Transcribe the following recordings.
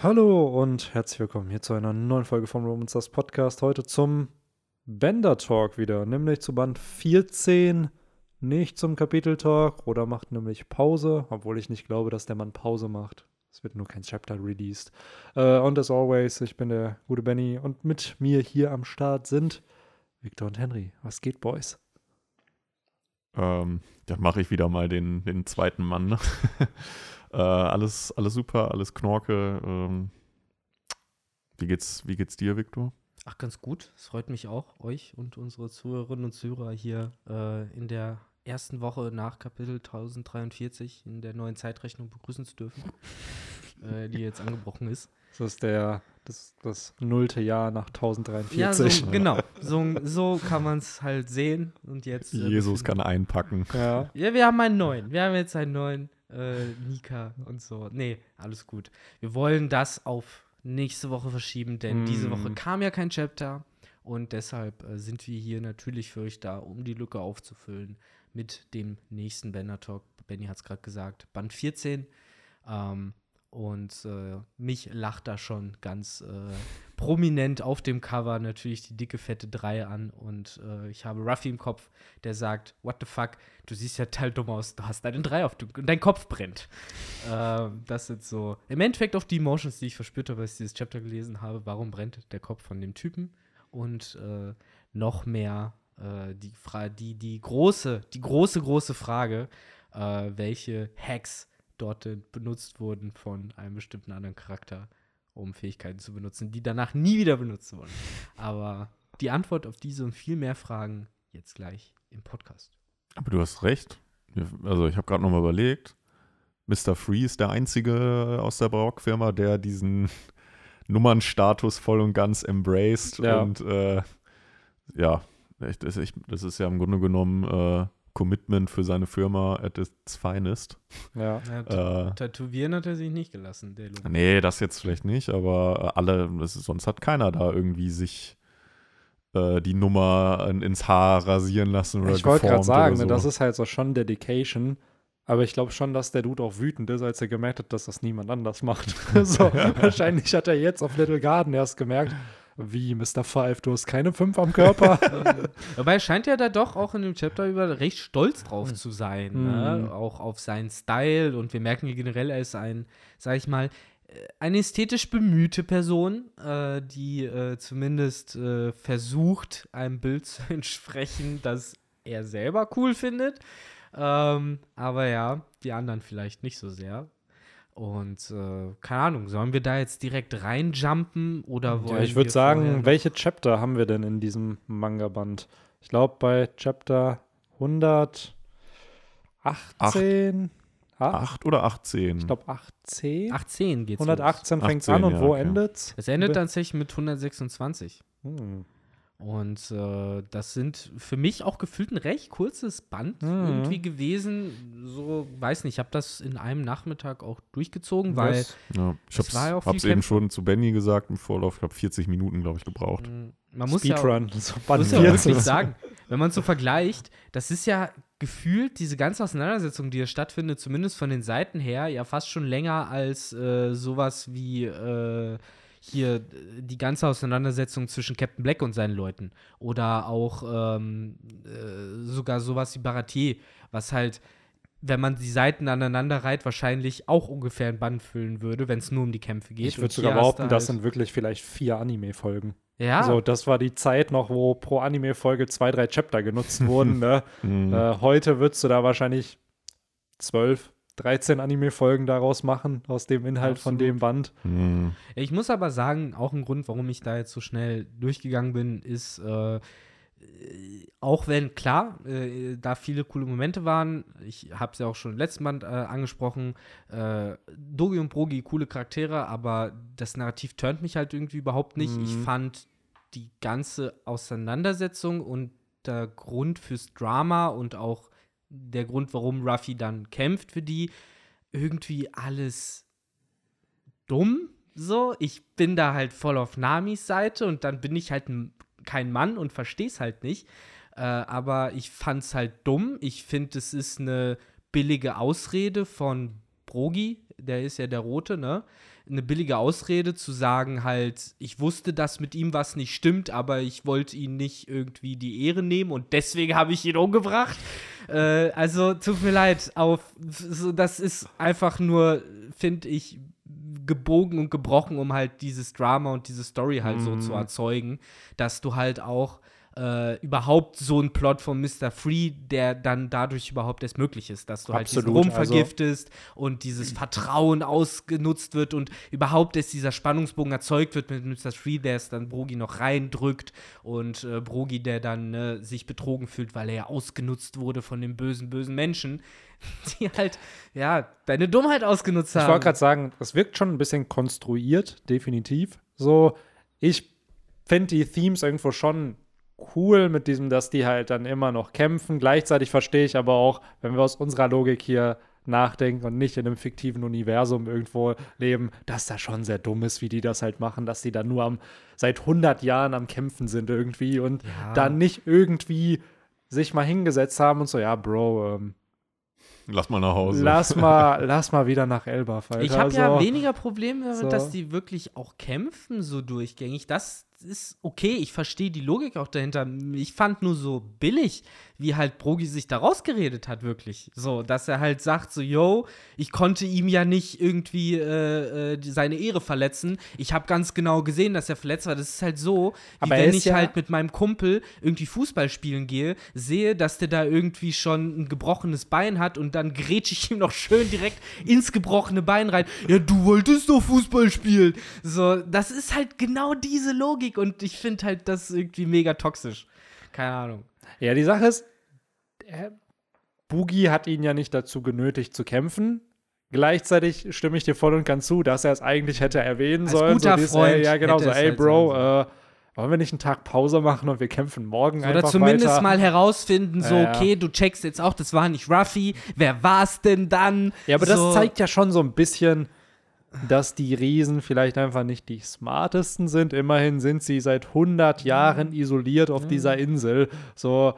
Hallo und herzlich willkommen hier zu einer neuen Folge vom Romans das Podcast. Heute zum Bender Talk wieder, nämlich zu Band 14, nicht zum Kapitel Talk. Oder macht nämlich Pause, obwohl ich nicht glaube, dass der Mann Pause macht. Es wird nur kein Chapter released. Äh, und as always, ich bin der gute Benny und mit mir hier am Start sind Victor und Henry. Was geht, Boys? Ähm, dann mache ich wieder mal den, den zweiten Mann. Äh, alles, alles super, alles Knorke. Ähm, wie geht's, wie geht's dir, Victor? Ach, ganz gut. Es freut mich auch, euch und unsere Zuhörerinnen und Zuhörer hier äh, in der ersten Woche nach Kapitel 1043 in der neuen Zeitrechnung begrüßen zu dürfen, äh, die jetzt angebrochen ist. Das ist der, das, das nullte Jahr nach 1043. Ja, so, genau. So, so kann man es halt sehen. Und jetzt. Äh, Jesus kann einpacken. Ja. Ja, wir haben einen neuen. Wir haben jetzt einen neuen äh, Nika und so. Nee, alles gut. Wir wollen das auf nächste Woche verschieben, denn Mm. diese Woche kam ja kein Chapter. Und deshalb äh, sind wir hier natürlich für euch da, um die Lücke aufzufüllen mit dem nächsten Banner Talk. Benny hat es gerade gesagt, Band 14. Ähm, und äh, mich lacht da schon ganz äh, prominent auf dem Cover natürlich die dicke, fette 3 an. Und äh, ich habe Ruffy im Kopf, der sagt: What the fuck, du siehst ja total dumm aus, du hast einen 3 auf dem und dein Kopf brennt. ähm, das sind so im Endeffekt auch die Emotions, die ich verspürt habe, als ich dieses Chapter gelesen habe. Warum brennt der Kopf von dem Typen? Und äh, noch mehr äh, die, Fra die, die große, die große, große Frage, äh, welche Hacks dort benutzt wurden von einem bestimmten anderen Charakter, um Fähigkeiten zu benutzen, die danach nie wieder benutzt wurden. Aber die Antwort auf diese und viel mehr Fragen jetzt gleich im Podcast. Aber du hast recht. Also ich habe gerade nochmal überlegt. Mr. Free ist der einzige aus der Barock-Firma, der diesen Nummernstatus voll und ganz embraced. Ja. Und äh, ja, echt, das, ist, das ist ja im Grunde genommen äh, Commitment für seine Firma at its finest. Ja. Ja, Äh, Tätowieren hat er sich nicht gelassen, der Lu. Nee, das jetzt vielleicht nicht, aber alle, ist, sonst hat keiner da irgendwie sich äh, die Nummer in, ins Haar rasieren lassen oder Ich wollte gerade sagen, ne, so. das ist halt so schon Dedication. Aber ich glaube schon, dass der Dude auch wütend ist, als er gemerkt hat, dass das niemand anders macht. so, wahrscheinlich hat er jetzt auf Little Garden erst gemerkt, wie, Mr. Five, du hast keine fünf am Körper. Dabei scheint er da doch auch in dem Chapter über recht stolz drauf zu sein. Mhm. Ne? Auch auf seinen Style. Und wir merken hier generell, er ist ein, sag ich mal, äh, eine ästhetisch bemühte Person, äh, die äh, zumindest äh, versucht, einem Bild zu entsprechen, das er selber cool findet. Ähm, aber ja, die anderen vielleicht nicht so sehr. Und äh, keine Ahnung, sollen wir da jetzt direkt reinjumpen oder wollen ja, ich würde sagen, welche Chapter haben wir denn in diesem Manga-Band? Ich glaube, bei Chapter 118. Acht. Acht oder 18? Ich glaube 18. 18 geht's 118 fängt 18, an und ja, wo okay. endet's? Es endet tatsächlich mit 126. Hm. Und äh, das sind für mich auch gefühlt ein recht kurzes Band Mhm. irgendwie gewesen. So, weiß nicht, ich habe das in einem Nachmittag auch durchgezogen, weil ja, ich es hab's, war ja auch viel hab's eben schon zu Benny gesagt im Vorlauf. Ich habe 40 Minuten, glaube ich, gebraucht. mh, man muss ja, auch, Speedrun. so Band muss ja 14. wirklich sagen, wenn man so vergleicht, das ist ja gefühlt diese ganze Auseinandersetzung, die hier stattfindet, zumindest von den Seiten her, ja fast schon länger als äh, sowas wie äh, hier die ganze Auseinandersetzung zwischen Captain Black und seinen Leuten. Oder auch ähm, äh, sogar sowas wie Baratier, was halt, wenn man die Seiten aneinander reiht, wahrscheinlich auch ungefähr ein Band füllen würde, wenn es nur um die Kämpfe geht. Ich würde sogar behaupten, du das sind wirklich vielleicht vier Anime-Folgen. ja, So, das war die Zeit noch, wo pro Anime-Folge zwei, drei Chapter genutzt wurden. Ne? Mhm. äh, heute würdest du da wahrscheinlich 12, 13 Anime-Folgen daraus machen, aus dem Inhalt von Absolut. dem Band. Mhm. Ich muss aber sagen, auch ein Grund, warum ich da jetzt so schnell durchgegangen bin, ist, äh, auch wenn, klar, äh, da viele coole Momente waren, ich habe es ja auch schon im letzten Band äh, angesprochen, äh, Dogi und Brogi, coole Charaktere, aber das Narrativ turnt mich halt irgendwie überhaupt nicht. Ich Mhm. fand die ganze Auseinandersetzung und der Grund fürs Drama und auch der Grund, warum Ruffy dann kämpft für die, irgendwie alles dumm. So, ich bin da halt voll auf Namis Seite und dann bin ich halt ein, kein Mann und versteh's halt nicht. Äh, aber ich fand's halt dumm. Ich finde, es ist eine billige Ausrede von Brogi der ist ja der Rote, ne? Eine billige Ausrede zu sagen, halt, ich wusste, dass mit ihm was nicht stimmt, aber ich wollte ihn nicht irgendwie die Ehre nehmen und deswegen habe ich ihn umgebracht. Äh, also, tut mir leid, auf, so, das ist einfach nur, finde ich, gebogen und gebrochen, um halt dieses Drama und diese Story halt so zu erzeugen, dass du halt auch äh, überhaupt so ein Plot von Mr. Free, der dann dadurch überhaupt erst möglich ist, dass du halt diesen Absolut, Rum also- vergiftest und dieses Vertrauen ausgenutzt wird und überhaupt erst dieser Spannungsbogen erzeugt wird mit Mr. Free, der es dann Brogi noch reindrückt und äh, Brogi, der dann ne, sich betrogen fühlt, weil er ja ausgenutzt wurde von den bösen, bösen Menschen, die halt, ja, deine Dummheit ausgenutzt haben. Ich wollte gerade sagen, das wirkt schon ein bisschen konstruiert, definitiv. So, ich finde die Themes irgendwo schon cool mit diesem, dass die halt dann immer noch kämpfen. Gleichzeitig verstehe ich aber auch, wenn wir aus unserer Logik hier nachdenken und nicht in einem fiktiven Universum irgendwo leben, dass das schon sehr dumm ist, wie die das halt machen, dass die dann nur am, seit 100 Jahren am Kämpfen sind irgendwie und Ja. dann nicht irgendwie sich mal hingesetzt haben und so, ja, Bro, ähm, Lass mal nach Hause. lass mal, lass mal wieder nach Elbaf, Alter. Ich habe ja So. weniger Probleme damit, So. dass die wirklich auch kämpfen so durchgängig. Das ist okay, ich verstehe die Logik auch dahinter. Ich fand nur so billig, wie halt Brogi sich da rausgeredet hat, wirklich. So, dass er halt sagt, so, yo, ich konnte ihm ja nicht irgendwie äh, äh, seine Ehre verletzen. Ich habe ganz genau gesehen, dass er verletzt war. Das ist halt so, wie Aber er wenn ich ja- halt mit meinem Kumpel irgendwie Fußball spielen gehe, sehe, dass der da irgendwie schon ein gebrochenes Bein hat und dann grätsche ich ihm noch schön direkt ins gebrochene Bein rein. Ja, du wolltest doch Fußball spielen. So, das ist halt genau diese Logik und ich finde halt das irgendwie mega toxisch. Keine Ahnung. Ja, die Sache ist, äh, Boogie hat ihn ja nicht dazu genötigt zu kämpfen. Gleichzeitig stimme ich dir voll und ganz zu, dass er es eigentlich hätte erwähnen Als sollen. guter so dieses, Freund ey, ja, genau, so, es ey, halt Bro, äh, wollen wir nicht einen Tag Pause machen und wir kämpfen morgen Oder einfach zumindest weiter? mal herausfinden, so, Ja, ja. okay, du checkst jetzt auch, das war nicht Ruffy. Wer war's denn dann? Ja, aber so, das zeigt ja schon so ein bisschen, dass die Riesen vielleicht einfach nicht die smartesten sind. Immerhin sind sie seit 100 Jahren isoliert auf dieser Insel. So,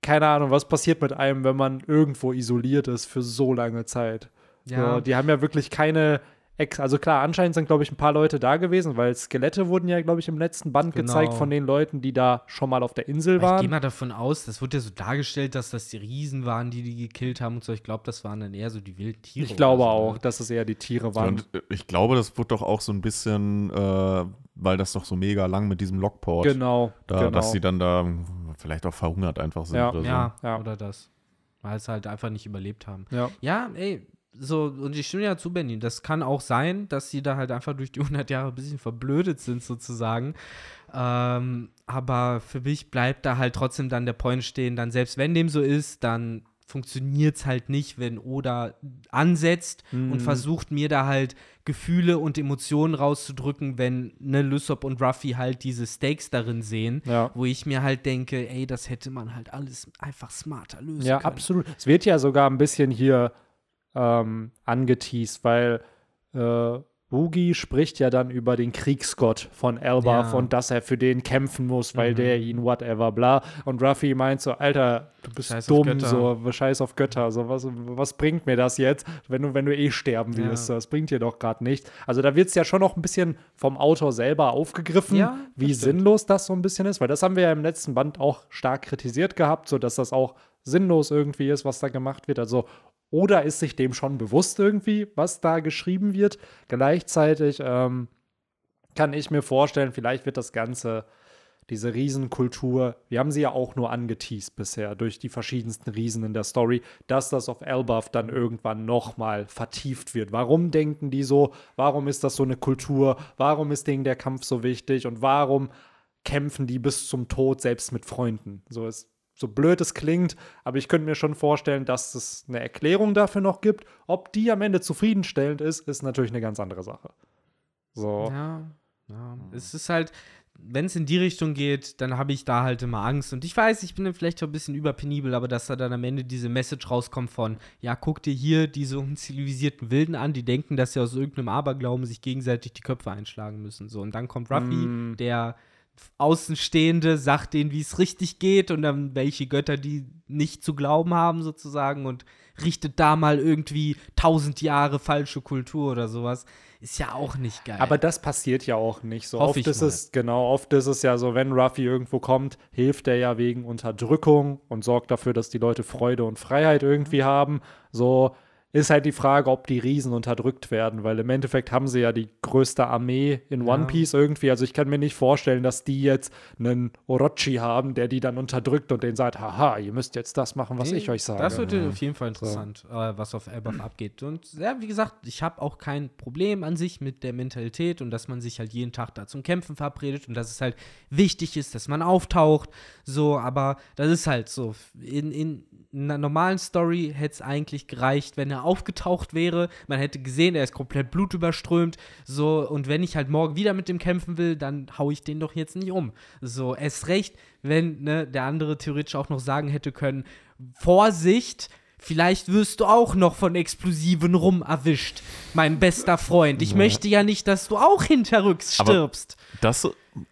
keine Ahnung, was passiert mit einem, wenn man irgendwo isoliert ist für so lange Zeit? Ja. So, die haben ja wirklich keine. Ex also klar, anscheinend sind, glaube ich, ein paar Leute da gewesen, weil Skelette wurden ja, glaube ich, im letzten Band Genau. gezeigt von den Leuten, die da schon mal auf der Insel Aber Ich gehe waren. mal davon aus, das wird ja so dargestellt, dass das die Riesen waren, die die gekillt haben und so. Ich glaube, das waren dann eher so die wilden Tiere. Ich glaube so, auch, ne? dass es eher die Tiere waren. und äh, ich glaube, das wird doch auch so ein bisschen, äh, weil das doch so mega lang mit diesem Lockport, Genau, da, genau. dass sie dann da vielleicht auch verhungert einfach sind Ja. oder so. Ja, Ja. oder das. Weil es halt einfach nicht überlebt haben. ja. Ja, ey, so, und ich stimme ja zu, Benny. Das kann auch sein, dass sie da halt einfach durch die 100 Jahre ein bisschen verblödet sind, sozusagen. Ähm, aber für mich bleibt da halt trotzdem dann der Point stehen, dann selbst wenn dem so ist, dann funktioniert es halt nicht, wenn Oda ansetzt Mhm. und versucht mir da halt Gefühle und Emotionen rauszudrücken, wenn ne Lysop und Ruffy halt diese Stakes darin sehen, Ja. wo ich mir halt denke, ey, das hätte man halt alles einfach smarter lösen Ja, können. absolut. Es wird ja sogar ein bisschen hier ähm, angeteased, weil äh, Boogie spricht ja dann über den Kriegsgott von Elbaf Ja. und dass er für den kämpfen muss, weil Mhm. der ihn whatever bla. Und Ruffy meint so, Alter, du bist Scheiß dumm, so scheiß auf Götter. So, was, was bringt mir das jetzt, wenn du, wenn du eh sterben Ja. wirst? Das bringt dir doch gerade nichts. Also da wird es ja schon noch ein bisschen vom Autor selber aufgegriffen, Ja, wie stimmt. sinnlos das so ein bisschen ist, weil das haben wir ja im letzten Band auch stark kritisiert gehabt, so dass das auch sinnlos irgendwie ist, was da gemacht wird. Also oder ist sich dem schon bewusst irgendwie, was da geschrieben wird. Gleichzeitig ähm, kann ich mir vorstellen, vielleicht wird das Ganze, diese Riesenkultur, wir haben sie ja auch nur angeteased bisher durch die verschiedensten Riesen in der Story, dass das auf Elbaf dann irgendwann nochmal vertieft wird. Warum denken die so? Warum ist das so eine Kultur? Warum ist denen der Kampf so wichtig? Und warum kämpfen die bis zum Tod selbst mit Freunden? So ist so blöd es klingt, aber ich könnte mir schon vorstellen, dass es eine Erklärung dafür noch gibt. Ob die am Ende zufriedenstellend ist, ist natürlich eine ganz andere Sache. So. Ja, ja. Es ist halt, wenn es in die Richtung geht, dann habe ich da halt immer Angst. Und ich weiß, ich bin dann vielleicht auch ein bisschen überpenibel, aber dass da dann am Ende diese Message rauskommt von, ja, guck dir hier diese unzivilisierten Wilden an, die denken, dass sie aus irgendeinem Aberglauben sich gegenseitig die Köpfe einschlagen müssen. So, und dann kommt Ruffy, Mm. der Außenstehende sagt denen, wie es richtig geht und dann welche Götter, die nicht zu glauben haben sozusagen und richtet da mal irgendwie tausend Jahre falsche Kultur oder sowas. Ist ja auch nicht geil. Aber das passiert ja auch nicht so. Hoff oft ist mal. es, genau, oft ist es ja so, wenn Ruffy irgendwo kommt, hilft er ja wegen Unterdrückung und sorgt dafür, dass die Leute Freude und Freiheit irgendwie haben. So ist halt die Frage, ob die Riesen unterdrückt werden, weil im Endeffekt haben sie ja die größte Armee in Ja. One Piece irgendwie. Also ich kann mir nicht vorstellen, dass die jetzt einen Orochi haben, der die dann unterdrückt und denen sagt, haha, ihr müsst jetzt das machen, was Nee, ich euch sage. Das wird auf jeden Fall interessant, äh, was auf Elbaf abgeht. Und ja, wie gesagt, ich habe auch kein Problem an sich mit der Mentalität und dass man sich halt jeden Tag da zum Kämpfen verabredet und dass es halt wichtig ist, dass man auftaucht. So, aber das ist halt so. In, in einer normalen Story hätte es eigentlich gereicht, wenn er aufgetaucht wäre. Man hätte gesehen, er ist komplett blutüberströmt. So, und wenn ich halt morgen wieder mit dem kämpfen will, dann hau ich den doch jetzt nicht um. So, erst recht, wenn ne, der andere theoretisch auch noch sagen hätte können, Vorsicht, vielleicht wirst du auch noch von Explosiven rum erwischt, mein bester Freund. Ich möchte ja nicht, dass du auch hinterrücks Aber- stirbst. Das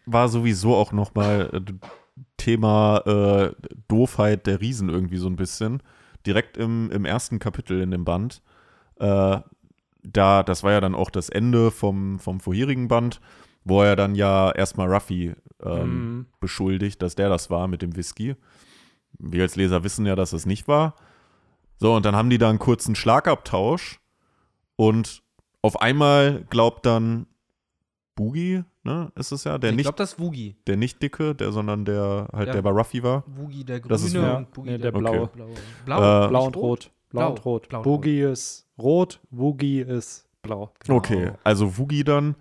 war sowieso auch noch mal äh, Thema äh, Doofheit der Riesen irgendwie so ein bisschen. Direkt im, im ersten Kapitel in dem Band. Äh, da, das war ja dann auch das Ende vom, vom vorherigen Band, wo er dann ja erstmal Ruffy ähm, Mhm. beschuldigt, dass der das war mit dem Whisky. Wir als Leser wissen ja, dass es nicht war. So, und dann haben die da einen kurzen Schlagabtausch und auf einmal glaubt dann Boogie, ne, ist es ja, der ich nicht glaube, das ist Woogie. der nicht dicke, der, sondern der halt, Ja. der bei Ruffy war. Woogie der Das ist Grüne ja- und Boogie nee, der, der Blaue. Äh, Blau, Blau nicht und rot. Blau, Blau. und rot. Blau und Boogie ist rot, Woogie ist blau. Okay, also Woogie dann,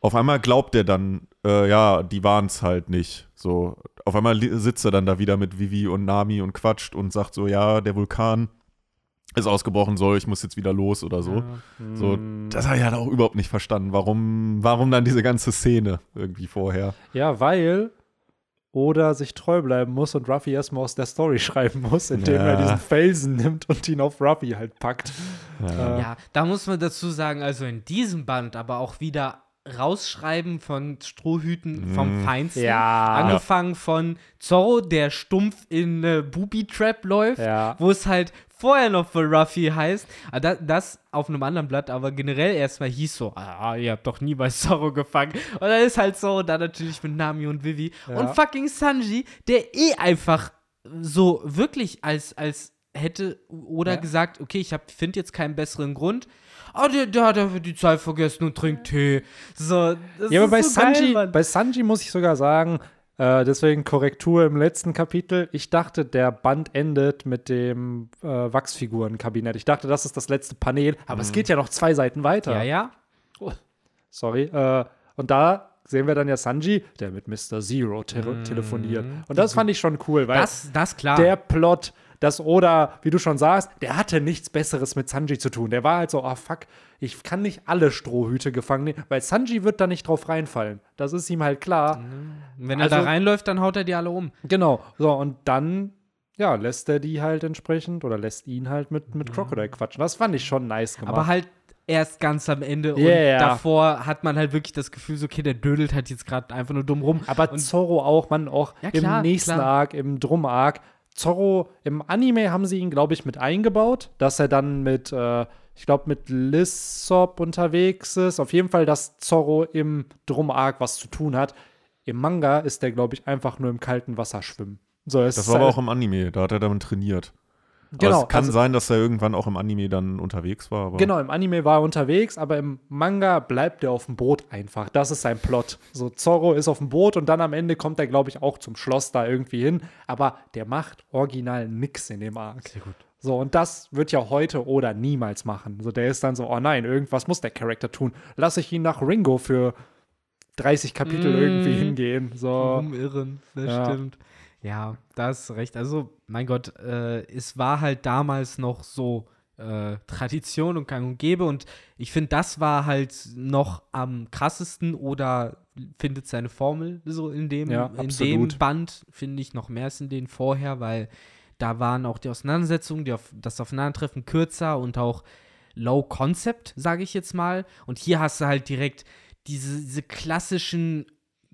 auf einmal glaubt er dann, äh, ja, die waren es halt nicht. So, auf einmal sitzt er dann da wieder mit Vivi und Nami und quatscht und sagt so, ja, der Vulkan ist ausgebrochen, so, ich muss jetzt wieder los oder so. Ja. So, das habe ich halt auch überhaupt nicht verstanden. Warum, warum dann diese ganze Szene irgendwie vorher? Ja, weil Oda sich treu bleiben muss und Ruffy erstmal aus der Story schreiben muss, indem Ja. er diesen Felsen nimmt und ihn auf Ruffy halt packt. Ja. Äh, Ja, da muss man dazu sagen, also in diesem Band aber auch wieder rausschreiben von Strohhüten vom Mm. Feinsten. Ja. Angefangen von Zorro, der stumpf in äh, Booby Trap läuft, Ja. wo es halt vorher noch für Ruffy heißt. Ah, Das, das auf einem anderen Blatt, aber generell erstmal hieß so, ah, ihr habt doch nie bei Zorro gefangen. Und dann ist halt so, dann natürlich mit Nami und Vivi. Ja. Und fucking Sanji, der eh einfach so wirklich als, als hätte oder Ja. gesagt, okay, ich finde jetzt keinen besseren Grund. Ah, der, der hat einfach die Zeit vergessen und trinkt Tee. So, das Ja, aber bei, so Sanji, geil, bei Sanji muss ich sogar sagen, äh, deswegen Korrektur im letzten Kapitel. Ich dachte, der Band endet mit dem äh, Wachsfigurenkabinett. Ich dachte, das ist das letzte Panel, aber es geht ja noch zwei Seiten weiter. Ja, ja. Sorry. Äh, und da sehen wir dann ja Sanji, der mit Mr. Zero te telefoniert. Und das fand ich schon cool, weil Das, das klar. der Plot, das Oda, wie du schon sagst, der hatte nichts Besseres mit Sanji zu tun. Der war halt so, oh fuck, ich kann nicht alle Strohhüte gefangen nehmen, weil Sanji wird da nicht drauf reinfallen. Das ist ihm halt klar. Und Wenn er Also- da reinläuft, dann haut er die alle um. Genau. So, und dann, ja, lässt er die halt entsprechend oder lässt ihn halt mit, mit Crocodile quatschen. Das fand ich schon nice gemacht. Aber halt erst ganz am Ende. Und ja. davor hat man halt wirklich das Gefühl, so, okay, der dödelt halt jetzt gerade einfach nur dumm rum. Aber und Zorro auch, man, auch Ja, klar, im nächsten klar. Arc, im Drum-Arc. Zorro, im Anime haben sie ihn, glaube ich, mit eingebaut, dass er dann mit, äh, ich glaube, mit Lissop unterwegs ist. Auf jeden Fall, dass Zorro im Drum-Arc was zu tun hat. Im Manga ist der, glaube ich, einfach nur im kalten Wasser schwimmen. So, Das war aber halt- auch im Anime, da hat er damit trainiert. Genau, aber es kann also- sein, dass er irgendwann auch im Anime dann unterwegs war. Aber Genau, im Anime war er unterwegs, aber im Manga bleibt er auf dem Boot einfach. Das ist sein Plot. So, Zorro ist auf dem Boot und dann am Ende kommt er, glaube ich, auch zum Schloss da irgendwie hin. Aber der macht original nix in dem Arc. Sehr gut. So, und das wird ja heute oder niemals machen. So, der ist dann so, oh nein, irgendwas muss der Charakter tun. Lass ich ihn nach Ringo für 30 Kapitel Mm. irgendwie hingehen. So. Umirren, das Ja. stimmt. Ja, da hast recht. Also, mein Gott, äh, es war halt damals noch so äh, Tradition und gang und gäbe und ich finde, das war halt noch am krassesten oder findet seine Formel so in dem, Ja, in dem. Band, finde ich noch mehr als in den vorher, weil da waren auch die Auseinandersetzungen, die auf, das Aufeinandertreffen kürzer und auch Low Concept, sage ich jetzt mal. Und hier hast du halt direkt diese, diese klassischen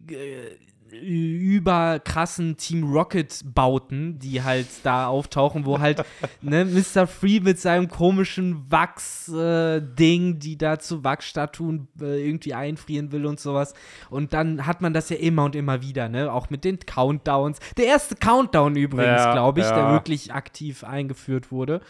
äh, überkrassen Team Rocket Bauten, die halt da auftauchen, wo halt ne, Mr. Free mit seinem komischen Wachs-Ding, äh, die da zu Wachsstatuen äh, irgendwie einfrieren will und sowas. Und dann hat man das ja immer und immer wieder, ne? Auch mit den Countdowns. Der erste Countdown übrigens, Ja, glaube ich, der ja. wirklich aktiv eingeführt wurde.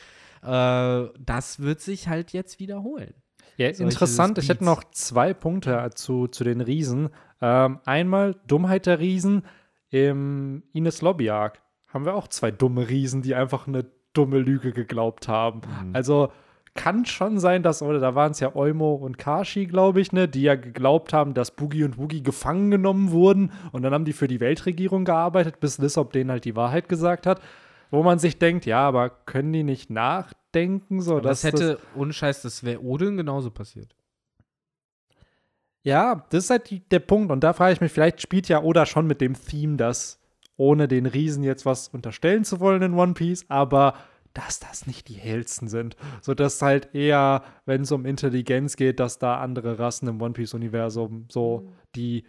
Äh, das wird sich halt jetzt wiederholen. Ja, interessant. Ich hätte noch zwei Punkte zu, zu den Riesen. Ähm, einmal Dummheit der Riesen. Im Ines Lobby Arc haben wir auch zwei dumme Riesen, die einfach eine dumme Lüge geglaubt haben. Also kann schon sein, dass, oder da waren es ja Eumo und Kashi, glaube ich, ne, die ja geglaubt haben, dass Boogie und Woogie gefangen genommen wurden und dann haben die für die Weltregierung gearbeitet, bis Lissop denen halt die Wahrheit gesagt hat. Wo man sich denkt, ja, aber können die nicht nachdenken? So, das hätte, ohne Scheiß, das wäre Odin genauso passiert. Ja, das ist halt die, der Punkt. Und da frage ich mich, vielleicht spielt ja Oda schon mit dem Theme, dass ohne den Riesen jetzt was unterstellen zu wollen in One Piece, aber dass das nicht die hellsten sind. So dass halt eher, wenn es um Intelligenz geht, dass da andere Rassen im One Piece-Universum so die,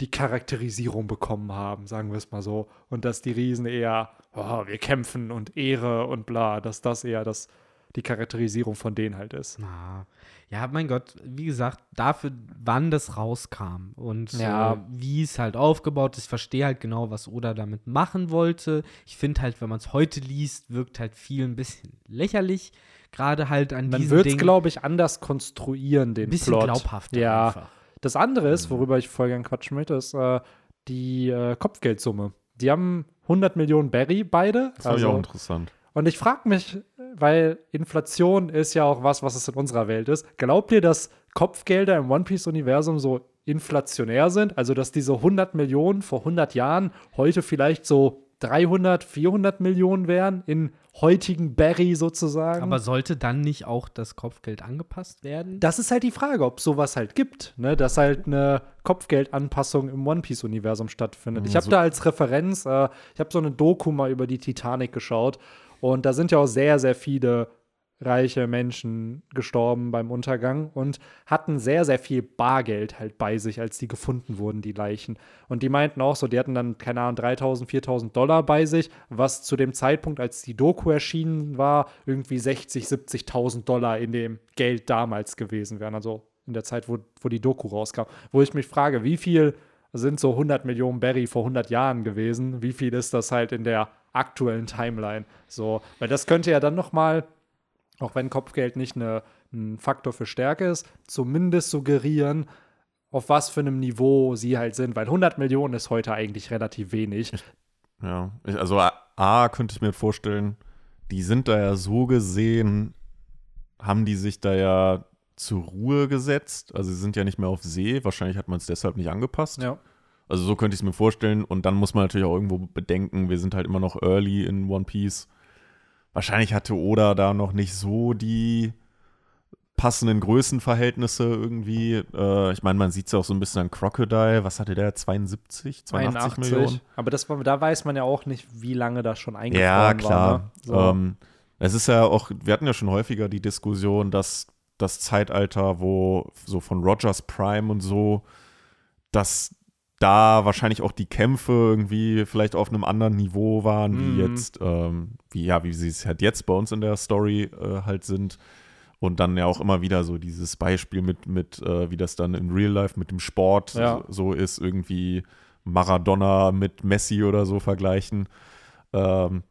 die Charakterisierung bekommen haben, sagen wir es mal so. Und dass die Riesen eher, oh, wir kämpfen und Ehre und bla, dass das eher das, die Charakterisierung von denen halt ist. Na, ja, mein Gott, wie gesagt, dafür, wann das rauskam und Ja. äh, wie es halt aufgebaut ist, verstehe halt genau, was Oda damit machen wollte. Ich finde halt, wenn man es heute liest, wirkt halt viel ein bisschen lächerlich. Gerade halt an Man diesen wird es, glaube ich, anders konstruieren, den ein bisschen Plot. glaubhafter Ja. einfach. Das andere ist, worüber ich voll gern quatschen möchte, ist äh, die äh, Kopfgeldsumme. Die haben 100 Millionen Berry beide. Das Also- auch interessant. und ich frage mich, weil Inflation ist ja auch was, was es in unserer Welt ist. Glaubt ihr, dass Kopfgelder im One Piece-Universum so inflationär sind? Also, dass diese 100 Millionen vor 100 Jahren heute vielleicht so 300, 400 Millionen wären in heutigen Berry sozusagen? Aber sollte dann nicht auch das Kopfgeld angepasst werden? Das ist halt die Frage, ob sowas halt gibt, ne? dass halt eine Kopfgeldanpassung im One Piece Universum stattfindet. Ich habe so- da als Referenz, äh, ich habe so eine Doku mal über die Titanic geschaut und da sind ja auch sehr sehr viele reiche Menschen gestorben beim Untergang und hatten sehr sehr viel Bargeld halt bei sich, als die gefunden wurden, die Leichen. Und die meinten auch so, die hatten dann keine Ahnung 3000, 4000 Dollar bei sich, was zu dem Zeitpunkt, als die Doku erschienen war, irgendwie 60, 70.000 Dollar in dem Geld damals gewesen wären. Also in der Zeit, wo, wo die Doku rauskam. Wo ich mich frage, wie viel sind so 100 Millionen Berry vor 100 Jahren gewesen? Wie viel ist das halt in der aktuellen Timeline? So, weil das könnte ja dann noch mal, auch wenn Kopfgeld nicht eine, ein Faktor für Stärke ist, zumindest suggerieren, auf was für einem Niveau sie halt sind. Weil 100 Millionen ist heute eigentlich relativ wenig. Ja, ich, also A, A könnte ich mir vorstellen, die sind da ja so gesehen, haben die sich da ja zur Ruhe gesetzt. Also sie sind ja nicht mehr auf See. Wahrscheinlich hat man es deshalb nicht angepasst. Ja. Also so könnte ich es mir vorstellen. Und dann muss man natürlich auch irgendwo bedenken, wir sind halt immer noch early in One Piece. Wahrscheinlich hatte Oda da noch nicht so die passenden Größenverhältnisse irgendwie. Äh, ich meine, man sieht es ja auch so ein bisschen an Crocodile. Was hatte der? 72, 82 Millionen? Aber das, war- da weiß man ja auch nicht, wie lange das schon eingefroren Ja, klar. war. Ne? So. Ähm, es ist ja auch, wir hatten ja schon häufiger die Diskussion, dass das Zeitalter, wo so von Rogers Prime und so, dass da wahrscheinlich auch die Kämpfe irgendwie vielleicht auf einem anderen Niveau waren, Mhm. wie jetzt, ähm, wie ja, wie sie es halt jetzt bei uns in der Story äh, halt sind. Und dann ja auch immer wieder so dieses Beispiel mit, mit äh, wie das dann in Real Life mit dem Sport Ja. so ist, irgendwie Maradona mit Messi oder so vergleichen. Ähm,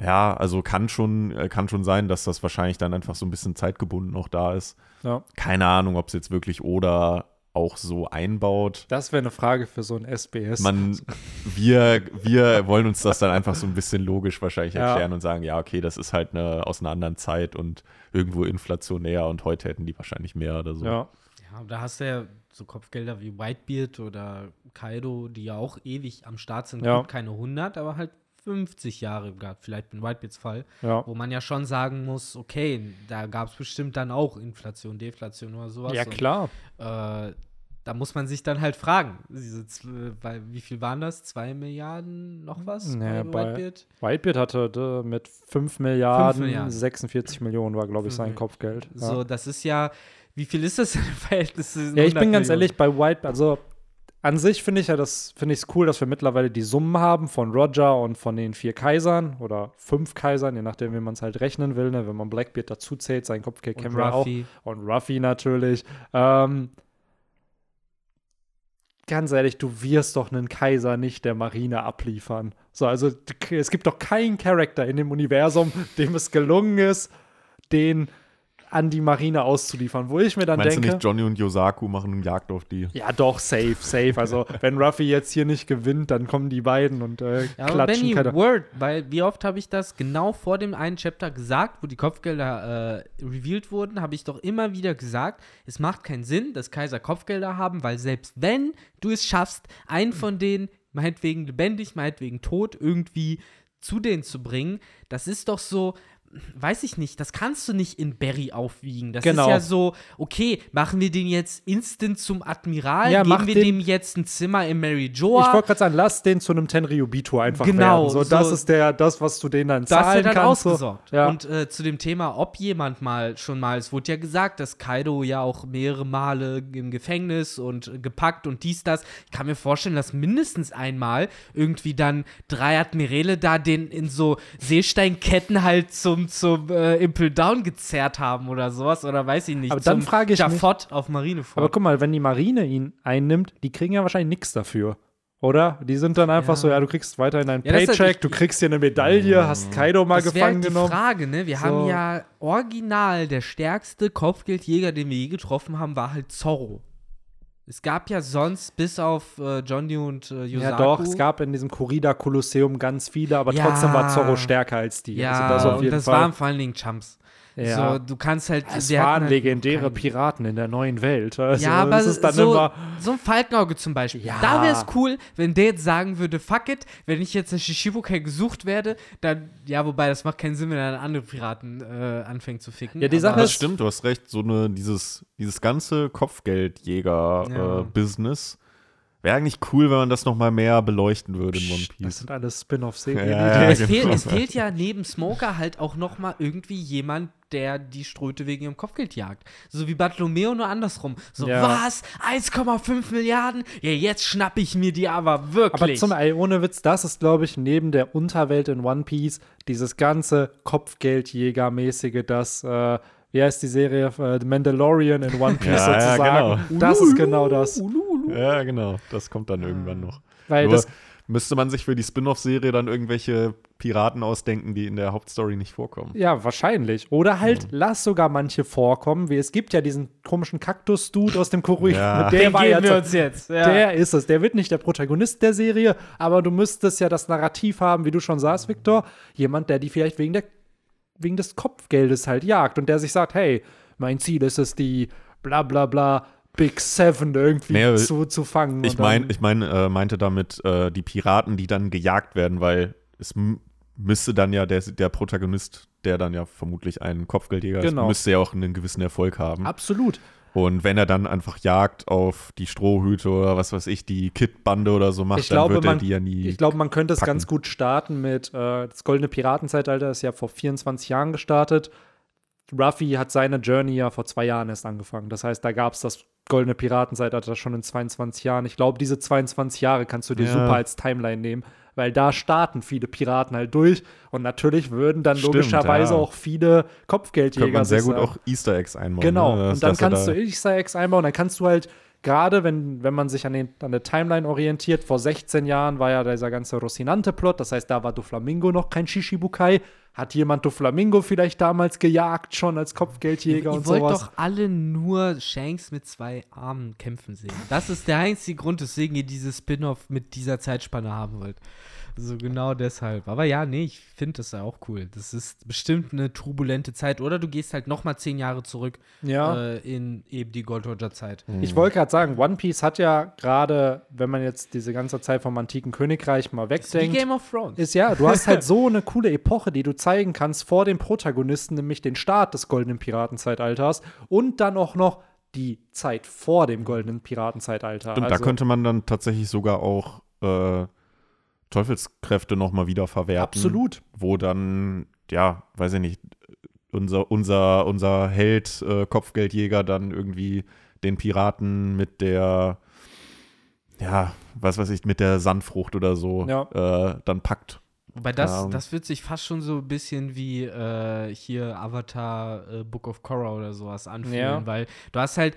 ja, also kann schon, äh, kann schon sein, dass das wahrscheinlich dann einfach so ein bisschen zeitgebunden auch da ist. ja. Keine Ahnung, ob es jetzt wirklich oder auch so einbaut. Das wäre eine Frage für so ein SBS. Man, wir, wir wollen uns das dann einfach so ein bisschen logisch wahrscheinlich Ja. erklären und sagen, ja, okay, das ist halt eine, aus einer anderen Zeit und irgendwo inflationär und heute hätten die wahrscheinlich mehr oder so. ja. Ja, da hast du ja so Kopfgelder wie Whitebeard oder Kaido, die ja auch ewig am Start sind. Ja. Keine 100, aber halt 50 Jahre gehabt, vielleicht in Whitebeards Fall. Ja. Wo man ja schon sagen muss, okay, da gab es bestimmt dann auch Inflation, Deflation oder sowas. ja, klar. Und, äh, da muss man sich dann halt fragen, diese, weil, wie viel waren das? Zwei Milliarden noch was Nee, bei Whitebeard? Whitebeard hatte äh, mit 5 Milliarden, Milliarden. 46 Millionen war, glaube ich, sein Kopfgeld. Ja. So, das ist ja, wie viel ist das denn im Verhältnis Ja, ich bin 100 ganz Millionen? ehrlich, bei White, also an sich finde ich ja das, finde ich es cool, dass wir mittlerweile die Summen haben von Roger und von den vier Kaisern oder fünf Kaisern, je nachdem, wie man es halt rechnen will, ne? wenn man Blackbeard dazu zählt, sein Kopfgeld kennen wir auch. Und Ruffy natürlich. Ähm, ganz ehrlich, du wirst doch einen Kaiser nicht der Marine abliefern. So, also es gibt doch keinen Charakter in dem Universum, dem es gelungen ist, den an die Marine auszuliefern. Wo ich mir dann Meinst denke. du nicht, Johnny und Yosaku machen eine Jagd auf die? Ja, doch, safe, safe. Also, wenn Ruffy jetzt hier nicht gewinnt, dann kommen die beiden und äh, Ja, aber klatschen. Benny, Word, weil wie oft habe ich das genau vor dem einen Chapter gesagt, wo die Kopfgelder äh, revealed wurden, habe ich doch immer wieder gesagt, es macht keinen Sinn, dass Kaiser Kopfgelder haben, weil selbst wenn du es schaffst, einen von denen, meinetwegen lebendig, meinetwegen tot, irgendwie zu denen zu bringen, das ist doch so, weiß ich nicht, das kannst du nicht in Berry aufwiegen. Das Genau. ist ja so, okay, machen wir den jetzt instant zum Admiral, Ja, geben wir dem jetzt ein Zimmer in Mary Joa. Ich wollte gerade sagen, lass den zu einem Tenryubito einfach Genau, werden. So, das so- ist der, das, was du denen dann zahlen dann kannst. So. ausgesorgt. Ja. Und äh, zu dem Thema, ob jemand mal schon mal, es wurde ja gesagt, dass Kaido ja auch mehrere Male im Gefängnis und äh, gepackt und dies, das. Ich kann mir vorstellen, dass mindestens einmal irgendwie dann drei Admirale da den in so Seesteinketten halt zum, zum äh, Impel Down gezerrt haben oder sowas. Oder weiß ich nicht. Aber dann zum frage ich mich- Jafot auf Marineford. Aber guck mal, wenn die Marine ihn einnimmt, die kriegen ja wahrscheinlich nichts dafür. Oder? Die sind dann einfach Ja. so, ja, du kriegst weiterhin deinen Ja, halt- Paycheck, ich- du kriegst hier eine Medaille, hast Kaido mal das wäre gefangen halt die genommen. Frage, ne? Wir So. haben ja original der stärkste Kopfgeldjäger, den wir je getroffen haben, war halt Zorro. Es gab ja sonst bis auf äh, Johnny und äh, Yosaku. Ja, doch, es gab in diesem Corrida Kolosseum ganz viele, aber Ja. trotzdem war Zorro stärker als die. Ja, also das und das waren vor allen Dingen Chumps. Ja. So, du kannst halt. es waren halt legendäre keinen- Piraten in der neuen Welt. Also, ja, aber ist so, immer. so ein Falkenauge zum Beispiel. Ja. Da wäre es cool, wenn der jetzt sagen würde, fuck it, wenn ich jetzt in Shishibukai gesucht werde, dann, ja, wobei, das macht keinen Sinn, wenn er dann andere Piraten äh, anfängt zu ficken. Ja, die Sache aber- Das ist- stimmt, du hast recht. So eine, dieses, dieses ganze Ja. Kopfgeldjäger-Business wäre eigentlich cool, wenn man das noch mal mehr beleuchten würde in One Das Piece. sind alles Spin-off-Serien. Ja, ja, es, genau. fehlt, es fehlt ja neben Smoker halt auch noch mal irgendwie jemand, der die Ströte wegen ihrem Kopfgeld jagt. So wie Bartolomeo, nur andersrum. So, Ja. was? 1,5 Milliarden? Ja, jetzt schnapp ich mir die aber Aber wirklich. zum ey, ohne Witz, das ist, glaube ich, neben der Unterwelt in One Piece dieses ganze Kopfgeldjäger-mäßige, das, äh, wie heißt die Serie? Äh, The Mandalorian in One Piece Ja, ja, sozusagen. genau. Das ist genau das. Ja, genau. Das kommt dann irgendwann noch. Weil Nur das, müsste man sich für die Spin-off-Serie dann irgendwelche Piraten ausdenken, die in der Hauptstory nicht vorkommen. ja, wahrscheinlich. Oder halt, lass sogar manche vorkommen, wie es gibt ja diesen komischen Kaktus-Dude aus dem Korea. Ja. Der Den geben wir uns jetzt. Ja. Der ist es. Der wird nicht der Protagonist der Serie, aber du müsstest ja das Narrativ haben, wie du schon sagst, Victor. Jemand, der die vielleicht wegen, der, wegen des Kopfgeldes halt jagt und der sich sagt, hey, mein Ziel ist es, die bla bla bla Big Seven irgendwie Nee, zu, zu fangen. Ich meine, ich mein, äh, meinte damit äh, die Piraten, die dann gejagt werden, weil es müsste dann ja der, der Protagonist, der dann ja vermutlich ein Kopfgeldjäger Genau. ist, müsste ja auch einen gewissen Erfolg haben. Absolut. Und wenn er dann einfach Jagd auf die Strohhüte oder was weiß ich, die Kid-Bande oder so macht, Ich glaube, dann wird er man- die ja nie. Ich glaube, man könnte es packen. ganz gut starten mit äh, das goldene Piratenzeitalter ist ja vor 24 Jahren gestartet. Ruffy hat seine Journey ja vor zwei Jahren erst angefangen. Das heißt, da gab es das goldene Piratenzeitalter schon in 22 Jahren. Ich glaube, diese 22 Jahre kannst du dir Ja. super als Timeline nehmen, weil da starten viele Piraten halt durch und natürlich würden dann Stimmt, logischerweise ja. auch viele Kopfgeldjäger könnte man sehr gut sagen. auch Easter Eggs einbauen. Genau. Ne? Und dann kannst da, du Easter Eggs einbauen. Dann kannst du halt, gerade wenn, wenn man sich an, den, an der Timeline orientiert, vor 16 Jahren war ja dieser ganze Rocinante-Plot. Das heißt, da war Doflamingo noch kein Shishibukai. Hat jemand Doflamingo vielleicht damals gejagt, schon als Kopfgeldjäger Ihr und wollt sowas? doch alle nur Shanks mit zwei Armen kämpfen sehen. Das ist der einzige Grund, weswegen ihr dieses Spin-off mit dieser Zeitspanne haben wollt. So genau deshalb. Aber ja, nee, ich finde das ja auch cool. Das ist bestimmt eine turbulente Zeit. Oder du gehst halt noch mal zehn Jahre zurück Ja. äh, in eben die Gold Roger Zeit. Ich wollte gerade sagen, One Piece hat ja gerade, wenn man jetzt diese ganze Zeit vom antiken Königreich mal wegdenkt, Game of Thrones. ist ja, du hast halt so eine coole Epoche, die du zeigen kannst vor dem Protagonisten, nämlich den Start des goldenen Piratenzeitalters und dann auch noch die Zeit vor dem goldenen Piratenzeitalter. Stimmt, also, da könnte man dann tatsächlich sogar auch äh, Teufelskräfte noch mal wieder verwerten. absolut. Wo dann, ja, weiß ich nicht, unser, unser, unser Held, äh, Kopfgeldjäger, dann irgendwie den Piraten mit der ja, was weiß ich, mit der Sandfrucht oder so Ja. äh, dann packt. Wobei das, Ahnung. das wird sich fast schon so ein bisschen wie äh, hier Avatar äh, Book of Korra oder sowas anfühlen, Ja. weil du hast halt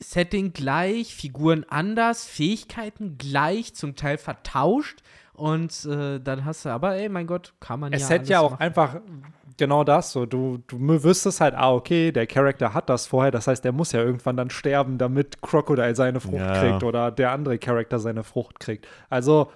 Setting gleich, Figuren anders, Fähigkeiten gleich, zum Teil vertauscht und äh, dann hast du, aber ey, mein Gott, kann man Es ja hätte ja auch machen. einfach genau das so. Du, du wüsstest halt, ah, okay, der Charakter hat das vorher. Das heißt, der muss ja irgendwann dann sterben, damit Crocodile seine Frucht Ja. kriegt oder der andere Charakter seine Frucht kriegt. Also,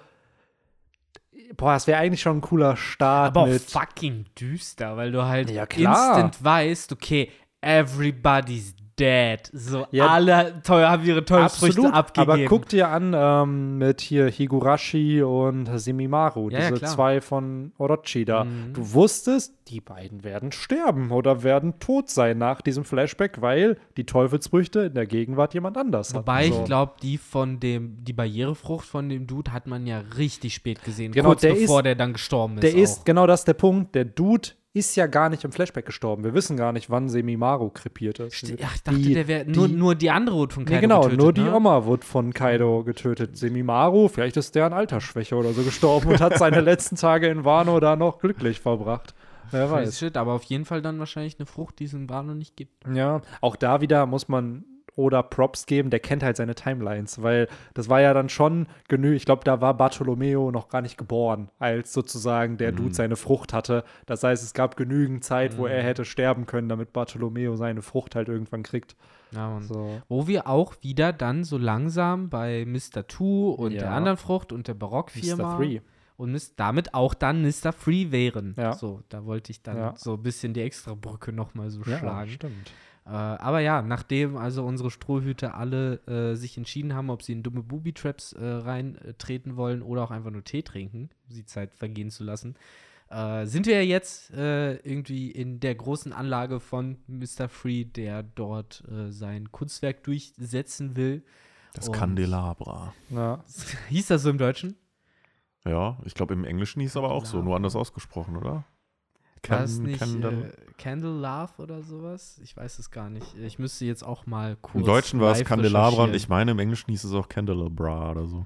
boah, das wäre eigentlich schon ein cooler Start aber auch fucking düster, weil du halt Ja, instant weißt, okay, everybody's dead. So Ja. alle teuer haben ihre Teufelsfrüchte Absolut, abgegeben. aber guck dir an ähm, mit hier Higurashi und Semimaru, Ja, ja, diese klar. zwei von Orochi da. Mhm. Du wusstest, die beiden werden sterben oder werden tot sein nach diesem Flashback, weil die Teufelsfrüchte in der Gegenwart jemand anders Wobei hatten. So. ich glaube, die von dem, die Barrierefrucht von dem Dude hat man ja richtig spät gesehen, Genau, kurz der bevor ist- der dann gestorben ist. Der ist, auch. genau das ist der Punkt, der Dude ist ja gar nicht im Flashback gestorben. Wir wissen gar nicht, wann Semimaru krepiert ist. St- Ach, ich dachte, Die- der wäre nur, die- nur die andere wurde von Kaido Nee, genau, getötet, nur die ne? Oma wurde von Kaido getötet. Semimaru, vielleicht ist der an Altersschwäche oder so gestorben und hat seine letzten Tage in Wano da noch glücklich verbracht. Wer weiß. Shit, aber auf jeden Fall dann wahrscheinlich eine Frucht, die es in Wano nicht gibt. Ja, auch da wieder muss man oder Props geben, der kennt halt seine Timelines, weil das war ja dann schon genügend, ich glaube, da war Bartolomeo noch gar nicht geboren, als sozusagen der Dude seine Frucht hatte. Das heißt, es gab genügend Zeit, wo er hätte sterben können, damit Bartolomeo seine Frucht halt irgendwann kriegt. Ja. So. Wo wir auch wieder dann so langsam bei Mr. Two und Ja. der anderen Frucht und der Mr. Barockfirma Three. und damit auch dann Mr. Free wären. Ja. So, da wollte ich dann Ja. so ein bisschen die extra Brücke nochmal so Ja, schlagen. stimmt. Äh, aber ja, nachdem also unsere Strohhüte alle äh, sich entschieden haben, ob sie in dumme Booby-Traps äh, reintreten wollen oder auch einfach nur Tee trinken, um die Zeit vergehen zu lassen, äh, sind wir ja jetzt äh, irgendwie in der großen Anlage von Mr. Free, der dort äh, sein Kunstwerk durchsetzen will. Das Und- Candelabra. Ja. Hieß das so im Deutschen? Ja, ich glaube, im Englischen hieß es aber auch so, nur anders ausgesprochen, oder? War es Can- nicht Candle- äh, Candle Love oder sowas? Ich weiß es gar nicht. Ich müsste jetzt auch mal kurz. Im Deutschen war es Candelabra und ich meine, im Englischen hieß es auch Candelabra oder so.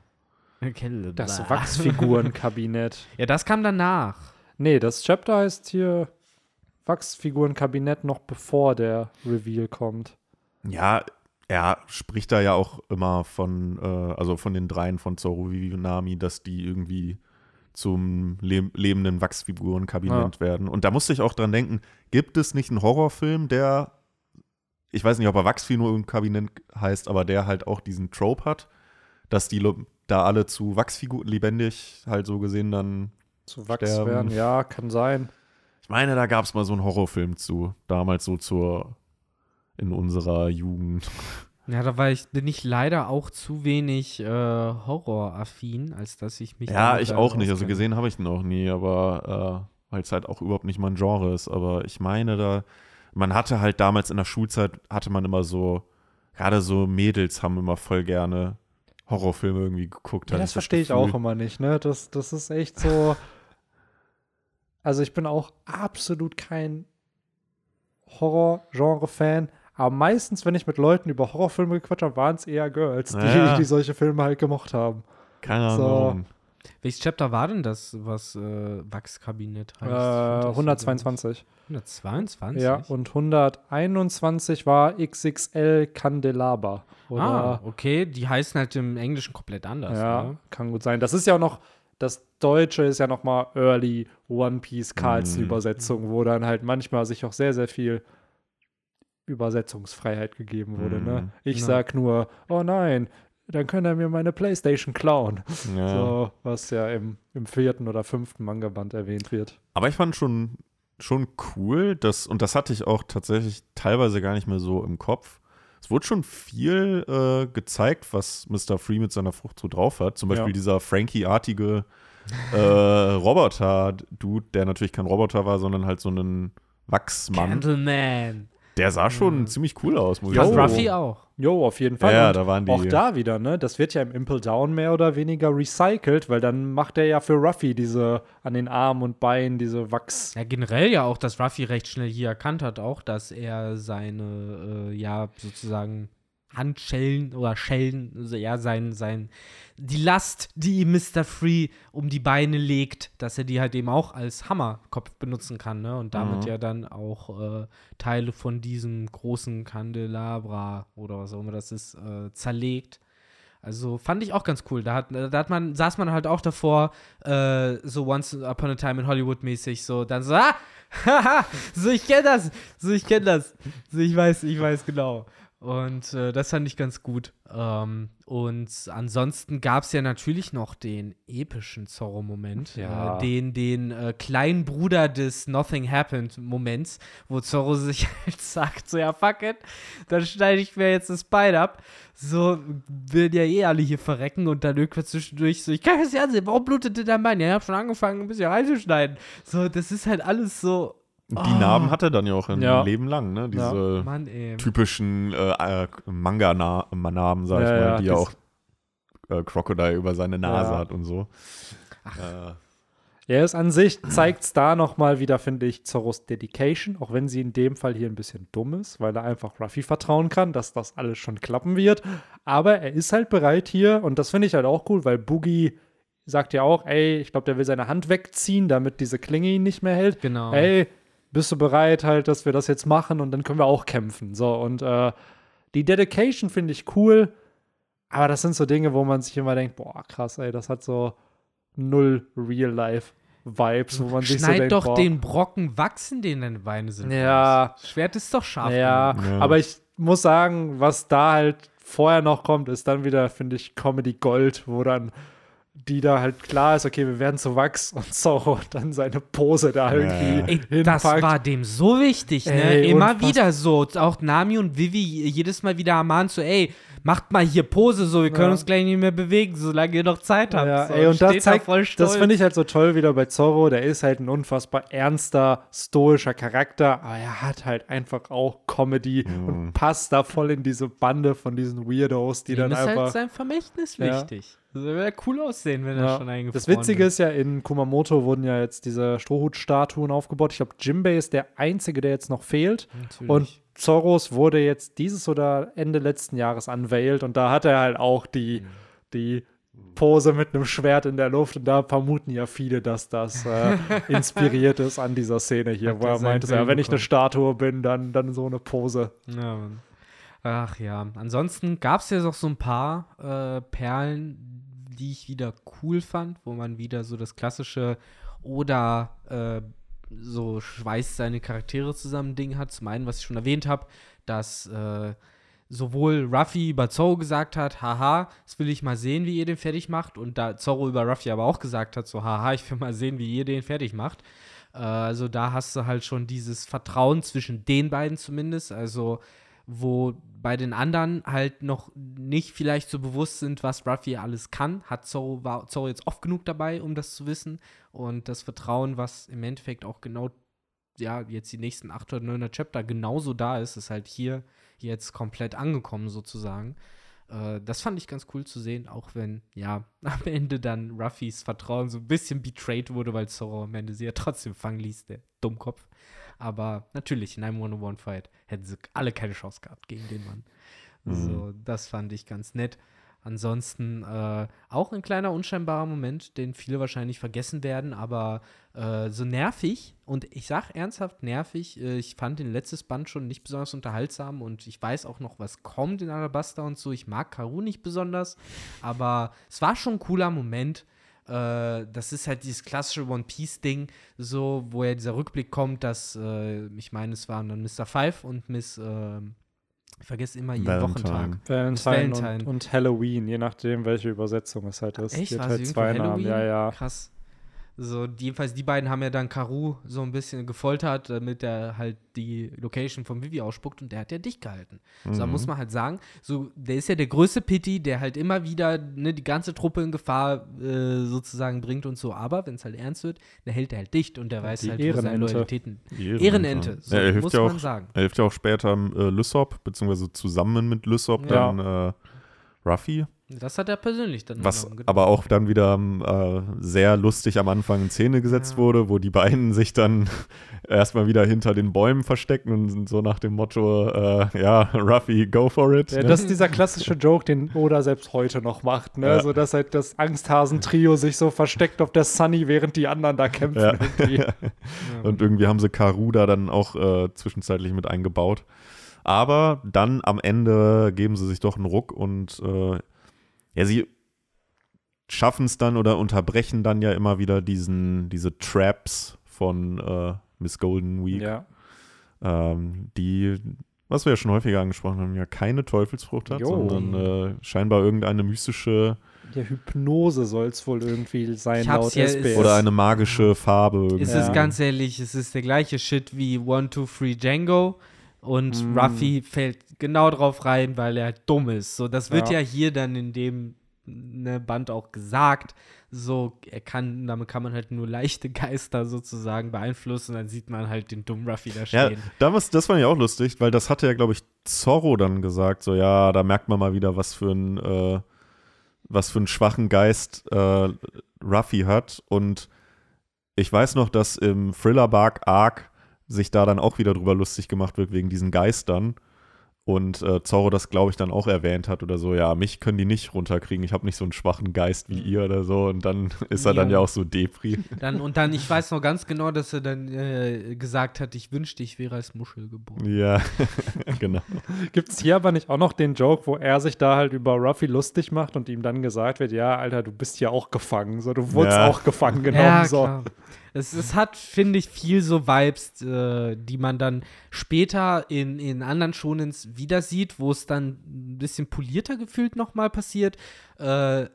Candle Das. Wachsfigurenkabinett. Ja, das kam danach. Nee, das Chapter heißt hier Wachsfigurenkabinett noch bevor der Reveal kommt. Ja, er spricht da ja auch immer von, äh, also von den dreien von Zoro Nami, dass die irgendwie zum le lebenden Wachsfigurenkabinett werden. Und da musste ich auch dran denken, gibt es nicht einen Horrorfilm, der, ich weiß nicht, ob er Wachsfigurenkabinett heißt, aber der halt auch diesen Trope hat, dass die da alle zu Wachsfiguren lebendig halt so gesehen dann Zu Wachs Sterben. werden, ja, kann sein. Ich meine, da gab es mal so einen Horrorfilm zu, damals so zur in unserer Jugend. Ja, da war ich, bin ich leider auch zu wenig äh, horroraffin, als dass ich mich. Ja, ich auch nicht. Also gesehen habe ich ihn auch nie, aber äh, weil es halt auch überhaupt nicht mein Genre ist. Aber ich meine, da, man hatte halt damals in der Schulzeit, hatte man immer so, gerade so Mädels haben immer voll gerne Horrorfilme irgendwie geguckt. Ja, das verstehe ich auch immer nicht, ne? Das, das ist echt so. Also ich bin auch absolut kein Horror-Genre-Fan. Aber meistens, wenn ich mit Leuten über Horrorfilme gequatscht habe, waren es eher Girls, die, Ja. die solche Filme halt gemocht haben. Keine So. Ahnung. Welches Chapter war denn das, was äh, Wachskabinett heißt? Äh, 122. 122? Ja, und 121 war XXL Candelabra. Oder, ah, okay. Die heißen halt im Englischen komplett anders. ja, Ne? kann gut sein. Das ist ja auch noch, das Deutsche ist ja noch mal Early One Piece Carlsen Mhm. Übersetzung, wo dann halt manchmal sich auch sehr, sehr viel Übersetzungsfreiheit gegeben wurde. Ne? Mhm. Ich Ja. sag nur, oh nein, dann kann er mir meine Playstation klauen. Ja. So, was ja im, im vierten oder fünften Manga-Band erwähnt wird. Aber ich fand schon, schon cool, dass, und das hatte ich auch tatsächlich teilweise gar nicht mehr so im Kopf. Es wurde schon viel äh, gezeigt, was Mr. Free mit seiner Frucht so drauf hat. Zum Beispiel Ja. dieser Frankie-artige äh, Roboter-Dude, der natürlich kein Roboter war, sondern halt so ein Wachsmann. Candleman. Der sah schon ziemlich cool aus, muss ich sagen. Ruffy auch. Jo, auf jeden Fall. Ja, Und da waren die. Auch da wieder, ne? Das wird ja im Impel Down mehr oder weniger recycelt, weil dann macht er ja für Ruffy diese an den Armen und Beinen diese Wachs. Ja, generell ja auch, dass Ruffy recht schnell hier erkannt hat, auch, dass er seine, äh, ja, sozusagen Handschellen oder Schellen, also ja, sein, sein, die Last, die ihm Mr. Free um die Beine legt, dass er die halt eben auch als Hammerkopf benutzen kann, ne? Und damit Mhm. ja dann auch äh, Teile von diesem großen Kandelabra oder was auch immer das ist, äh, zerlegt. Also fand ich auch ganz cool. Da hat, da hat man, saß man halt auch davor, äh, so Once Upon a Time in Hollywood mäßig, so dann so, ah, haha, so ich kenne das, so ich kenne das, so ich weiß, ich weiß genau. Und äh, das fand ich ganz gut. Ähm, und ansonsten gab es ja natürlich noch den epischen Zorro-Moment, Ja. äh, den, den äh, kleinen Bruder des Nothing Happened-Moments, wo Zorro sich halt sagt, so ja, fuck it, dann schneide ich mir jetzt das Bein ab. So, werden ja eh alle hier verrecken und dann irgendwann zwischendurch so, ich kann das nicht ansehen, warum blutete dein Bein? Ja, ich habe schon angefangen, ein bisschen reinzuschneiden. So, das ist halt alles so, Die Oh. Narben hat er dann ja auch ein Ja. Leben lang, ne? Diese Mann, ey. typischen äh, äh, Manga-Narben, sag ich Ja, mal, ja, die ja auch äh, Crocodile über seine Nase Ja. hat und so. Äh, Ja, es an sich zeigt es da nochmal wieder, finde ich, Zorros Dedication, auch wenn sie in dem Fall hier ein bisschen dumm ist, weil er einfach Ruffy vertrauen kann, dass das alles schon klappen wird. Aber er ist halt bereit hier und das finde ich halt auch cool, weil Boogie sagt ja auch, ey, ich glaube, der will seine Hand wegziehen, damit diese Klinge ihn nicht mehr hält. Genau. Ey, bist du bereit halt, dass wir das jetzt machen und dann können wir auch kämpfen. So, und äh, die Dedication finde ich cool, aber das sind so Dinge, wo man sich immer denkt, boah, krass, ey, das hat so null Real-Life-Vibes, wo man sich so Schneid denkt, doch boah, den Brocken wachsen, den deine Beine sind. Ja. Das Schwert ist doch scharf. ja. Ja. aber ich muss sagen, was da halt vorher noch kommt, ist dann wieder, finde ich, Comedy Gold, wo dann die da halt klar ist, okay, wir werden zu Wachs und Zorro dann seine Pose da irgendwie Ey, das war dem so wichtig, ne? Ey, Immer wieder so. Auch Nami und Vivi jedes Mal wieder ermahnt so, ey, macht mal hier Pose, so, wir können Ja. uns gleich nicht mehr bewegen, solange ihr noch Zeit habt. Ja, so, ey, und das da zeigt, voll das finde ich halt so toll wieder bei Zorro. Der ist halt ein unfassbar ernster, stoischer Charakter, aber er hat halt einfach auch Comedy und passt da voll in diese Bande von diesen Weirdos, die Ihm dann ist einfach. halt sein Vermächtnis Ja. wichtig. Also, wäre cool aussehen, wenn er Ja. schon eingefroren Das Witzige wird. ist ja, in Kumamoto wurden ja jetzt diese Strohhut-Statuen aufgebaut. Ich glaube, Jimbei ist der einzige, der jetzt noch fehlt. Natürlich. Und Zorros wurde jetzt dieses oder Ende letzten Jahres unveiled und da hat er halt auch die, Mhm. die Pose mit einem Schwert in der Luft und da vermuten ja viele, dass das äh, inspiriert ist an dieser Szene hier, Hat wo er meinte, ja, wenn ich eine. Statue bin, dann, dann so eine Pose. Ja. Ach ja, ansonsten gab es ja noch so ein paar äh, Perlen, die ich wieder cool fand, wo man wieder so das klassische oder äh, so schweißt seine Charaktere zusammen Ding hat. Zum einen, was ich schon erwähnt habe, dass äh, sowohl Ruffy über Zorro gesagt hat, haha, das will ich mal sehen, wie ihr den fertig macht. Und da Zorro über Ruffy aber auch gesagt hat, so, haha, ich will mal sehen, wie ihr den fertig macht. Äh, also da hast du halt schon dieses Vertrauen zwischen den beiden zumindest. Also wo bei den anderen halt noch nicht vielleicht so bewusst sind, was Ruffy alles kann, hat Zorro, war Zorro jetzt oft genug dabei, um das zu wissen. Und das Vertrauen, was im Endeffekt auch genau, ja, jetzt die nächsten 8 oder 9 Chapter genauso da ist, ist halt hier jetzt komplett angekommen sozusagen. Äh, das fand ich ganz cool zu sehen, auch wenn, ja, am Ende dann Ruffys Vertrauen so ein bisschen betrayed wurde, weil Zorro am Ende sie ja trotzdem fangen ließ, der Dummkopf. Aber natürlich, in einem One-on-One-Fight hätten sie alle keine Chance gehabt gegen den Mann. So, das fand ich ganz nett. Ansonsten äh, auch ein kleiner unscheinbarer Moment, den viele wahrscheinlich vergessen werden, aber äh, so nervig und ich sag ernsthaft nervig. Äh, ich fand den letztes Band schon nicht besonders unterhaltsam und ich weiß auch noch, was kommt in Alabasta und so. Ich mag Karu nicht besonders, aber es war schon ein cooler Moment. Äh, das ist halt dieses klassische One Piece Ding, so wo ja dieser Rückblick kommt, dass äh, ich meine, es waren dann Mr. Five und Miss, ähm, ich vergesse immer ihren Valentine. Wochentag. Valentine, Valentine. Und, und Halloween, je nachdem, welche Übersetzung es halt ist. Echt? Die halt zwei irgendwo Namen. Ja, ja. Krass. So, jedenfalls die beiden haben ja dann Karu so ein bisschen gefoltert, damit er halt die Location von Vivi ausspuckt und der hat ja dicht gehalten. So, da muss man halt sagen, so, der ist ja der größte Pity, der halt immer wieder ne, die ganze Truppe in Gefahr äh, sozusagen bringt und so, aber wenn es halt ernst wird, der hält er halt dicht und der weiß Die halt, wo seine Ehrenente. Loyalitäten. Ehrenente. Ehrenente, so ja, er hilft muss ja auch, man sagen. Er hilft ja auch später äh, Lysop, beziehungsweise zusammen mit Lysop Ja. dann äh, Ruffy. Das hat er persönlich dann Was genau. aber auch dann wieder äh, sehr lustig am Anfang in Szene gesetzt Ja. wurde, wo die beiden sich dann erstmal wieder hinter den Bäumen verstecken und so nach dem Motto, äh, ja, Ruffy, go for it. Ja, ne? das ist dieser klassische Joke, den Oda selbst heute noch macht, ne? Ja. So dass halt das Angsthasen-Trio sich so versteckt auf der Sunny, während die anderen da kämpfen. Irgendwie. Und irgendwie haben sie Karuda dann auch äh, zwischenzeitlich mit eingebaut. Aber dann am Ende geben sie sich doch einen Ruck und äh, ja, sie schaffen es dann oder unterbrechen dann ja immer wieder diesen, diese Traps von äh, Miss Golden Week, ja. ähm, die, was wir ja schon häufiger angesprochen haben, ja keine Teufelsfrucht hat, Jo. sondern äh, scheinbar irgendeine mystische Ja, Hypnose soll es wohl irgendwie sein, laut ja- SBS. oder eine magische Farbe. irgendwie. Es Ja. ist ganz ehrlich, es ist der gleiche Shit wie One, Two, Three Django. Und Mm. Ruffy fällt genau drauf rein, weil er dumm ist. So, das wird Ja. ja, hier dann in dem ne, Band auch gesagt. So, er kann, damit kann man halt nur leichte Geister sozusagen beeinflussen. Dann sieht man halt den dummen Ruffy da Ja, stehen. damals, das fand ich auch lustig, weil das hatte ja, glaube ich, Zorro dann gesagt, so ja, da merkt man mal wieder, was für ein, äh, was für einen schwachen Geist äh, Ruffy hat. Und ich weiß noch, dass im Thriller Bark Arc sich da dann auch wieder drüber lustig gemacht wird wegen diesen Geistern. Und äh, Zorro das, glaube ich, dann auch erwähnt hat oder so, ja, mich können die nicht runterkriegen, ich habe nicht so einen schwachen Geist wie ihr oder so. Und dann ist er dann Ja. ja auch so Depri. Dann, und dann, ich weiß noch ganz genau, dass er dann äh, gesagt hat, ich wünschte, ich wäre als Muschel geboren. Ja, genau. Gibt es hier aber nicht auch noch den Joke, wo er sich da halt über Ruffy lustig macht und ihm dann gesagt wird, ja, Alter, du bist ja auch gefangen, so, du wurdest Ja. auch gefangen genommen, ja, so. Es, es hat, finde ich, viel so Vibes, äh, die man dann später in, in anderen Shonens wieder sieht, wo es dann ein bisschen polierter gefühlt nochmal passiert. Äh,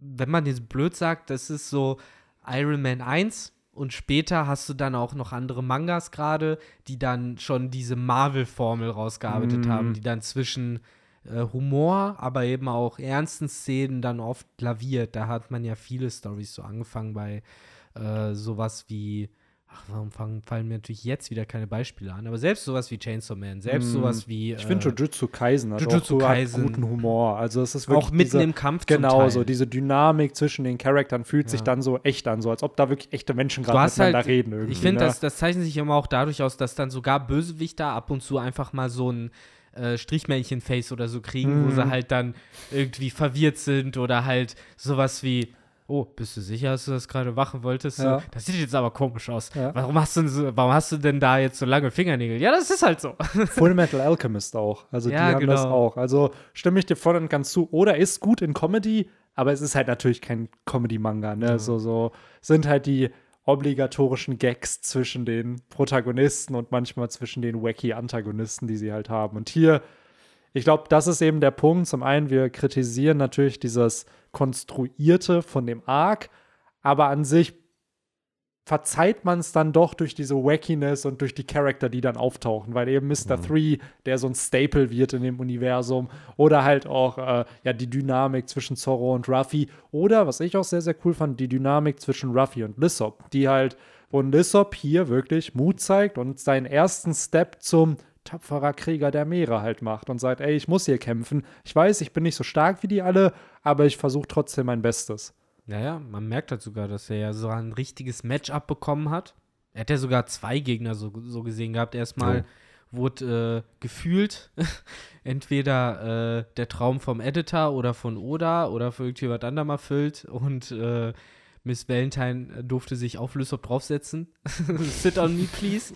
wenn man jetzt blöd sagt, das ist so Iron Man 1 und später hast du dann auch noch andere Mangas gerade, die dann schon diese Marvel-Formel rausgearbeitet Mm. haben, die dann zwischen äh, Humor, aber eben auch ernsten Szenen dann oft laviert. Da hat man ja viele Stories so angefangen bei äh, sowas wie, ach, warum fangen, fallen mir natürlich jetzt wieder keine Beispiele an, aber selbst sowas wie Chainsaw Man, selbst Mm. sowas wie Ich finde äh, Jujutsu Kaisen hat Jujutsu auch Kaisen. guten Humor. Also es ist wirklich auch mitten diese, im Kampf Genau, so diese Dynamik zwischen den Charakteren fühlt sich Ja. dann so echt an, so als ob da wirklich echte Menschen gerade miteinander halt- reden irgendwie. Ich finde, ne? das, das zeichnet sich immer auch dadurch aus, dass dann sogar Bösewichter ab und zu einfach mal so ein äh, Strichmännchen-Face oder so kriegen, wo Mhm. sie halt dann irgendwie verwirrt sind oder halt sowas wie, oh, bist du sicher, dass du das gerade machen wolltest? Ja. Das sieht jetzt aber komisch aus. Ja. Warum, hast du denn so, warum hast du denn da jetzt so lange Fingernägel? Ja, das ist halt so. Full Metal Alchemist auch. Also die Ja, haben das genau. auch. Also stimme ich dir voll und ganz zu. Oder ist gut in Comedy, aber es ist halt natürlich kein Comedy-Manga. Ne? So, so sind halt die obligatorischen Gags zwischen den Protagonisten und manchmal zwischen den wacky Antagonisten, die sie halt haben. Und hier, ich glaube, das ist eben der Punkt. Zum einen, wir kritisieren natürlich dieses Konstruierte von dem Arc, aber an sich verzeiht man es dann doch durch diese Wackiness und durch die Charakter, die dann auftauchen, weil eben Mr. Three, der so ein Staple wird in dem Universum, oder halt auch äh, ja die Dynamik zwischen Zorro und Ruffy, oder was ich auch sehr sehr cool fand, die Dynamik zwischen Ruffy und Lissop, die halt wo Lissop hier wirklich Mut zeigt und seinen ersten Step zum tapferer Krieger der Meere halt macht und sagt, ey, ich muss hier kämpfen. Ich weiß, ich bin nicht so stark wie die alle, aber ich versuche trotzdem mein Bestes. Naja, man merkt halt sogar, dass er ja so ein richtiges Matchup bekommen hat. Er hat ja sogar zwei Gegner so, so gesehen gehabt. Erstmal wurde äh, gefühlt entweder äh, der Traum vom Editor oder von Oda oder für irgendjemand anderem erfüllt und äh, Miss Valentine durfte sich auf Lysop draufsetzen. Sit on me, please.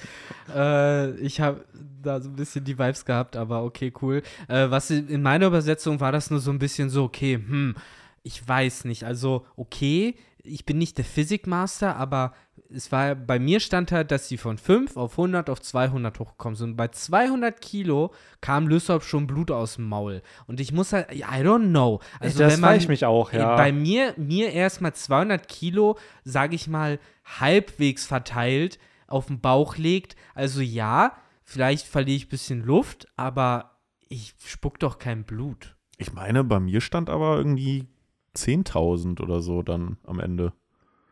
äh, ich habe da so ein bisschen die Vibes gehabt, aber okay, cool. Äh, was in in meiner Übersetzung war das nur so ein bisschen so, okay, hm, ich weiß nicht. Also, okay, ich bin nicht der Physikmaster, aber es war bei mir stand halt, dass sie von 5 auf 100 auf 200 hochgekommen sind. Und bei 200 Kilo kam Lysop schon Blut aus dem Maul. Und ich muss halt, I don't know. Also, das wenn man, ich mich auch, ja. Bei mir, mir erstmal 200 Kilo, sage ich mal, halbwegs verteilt auf den Bauch legt. Also ja, vielleicht verliere ich ein bisschen Luft, aber ich spuck doch kein Blut. Ich meine, bei mir stand aber irgendwie 10.000 oder so dann am Ende.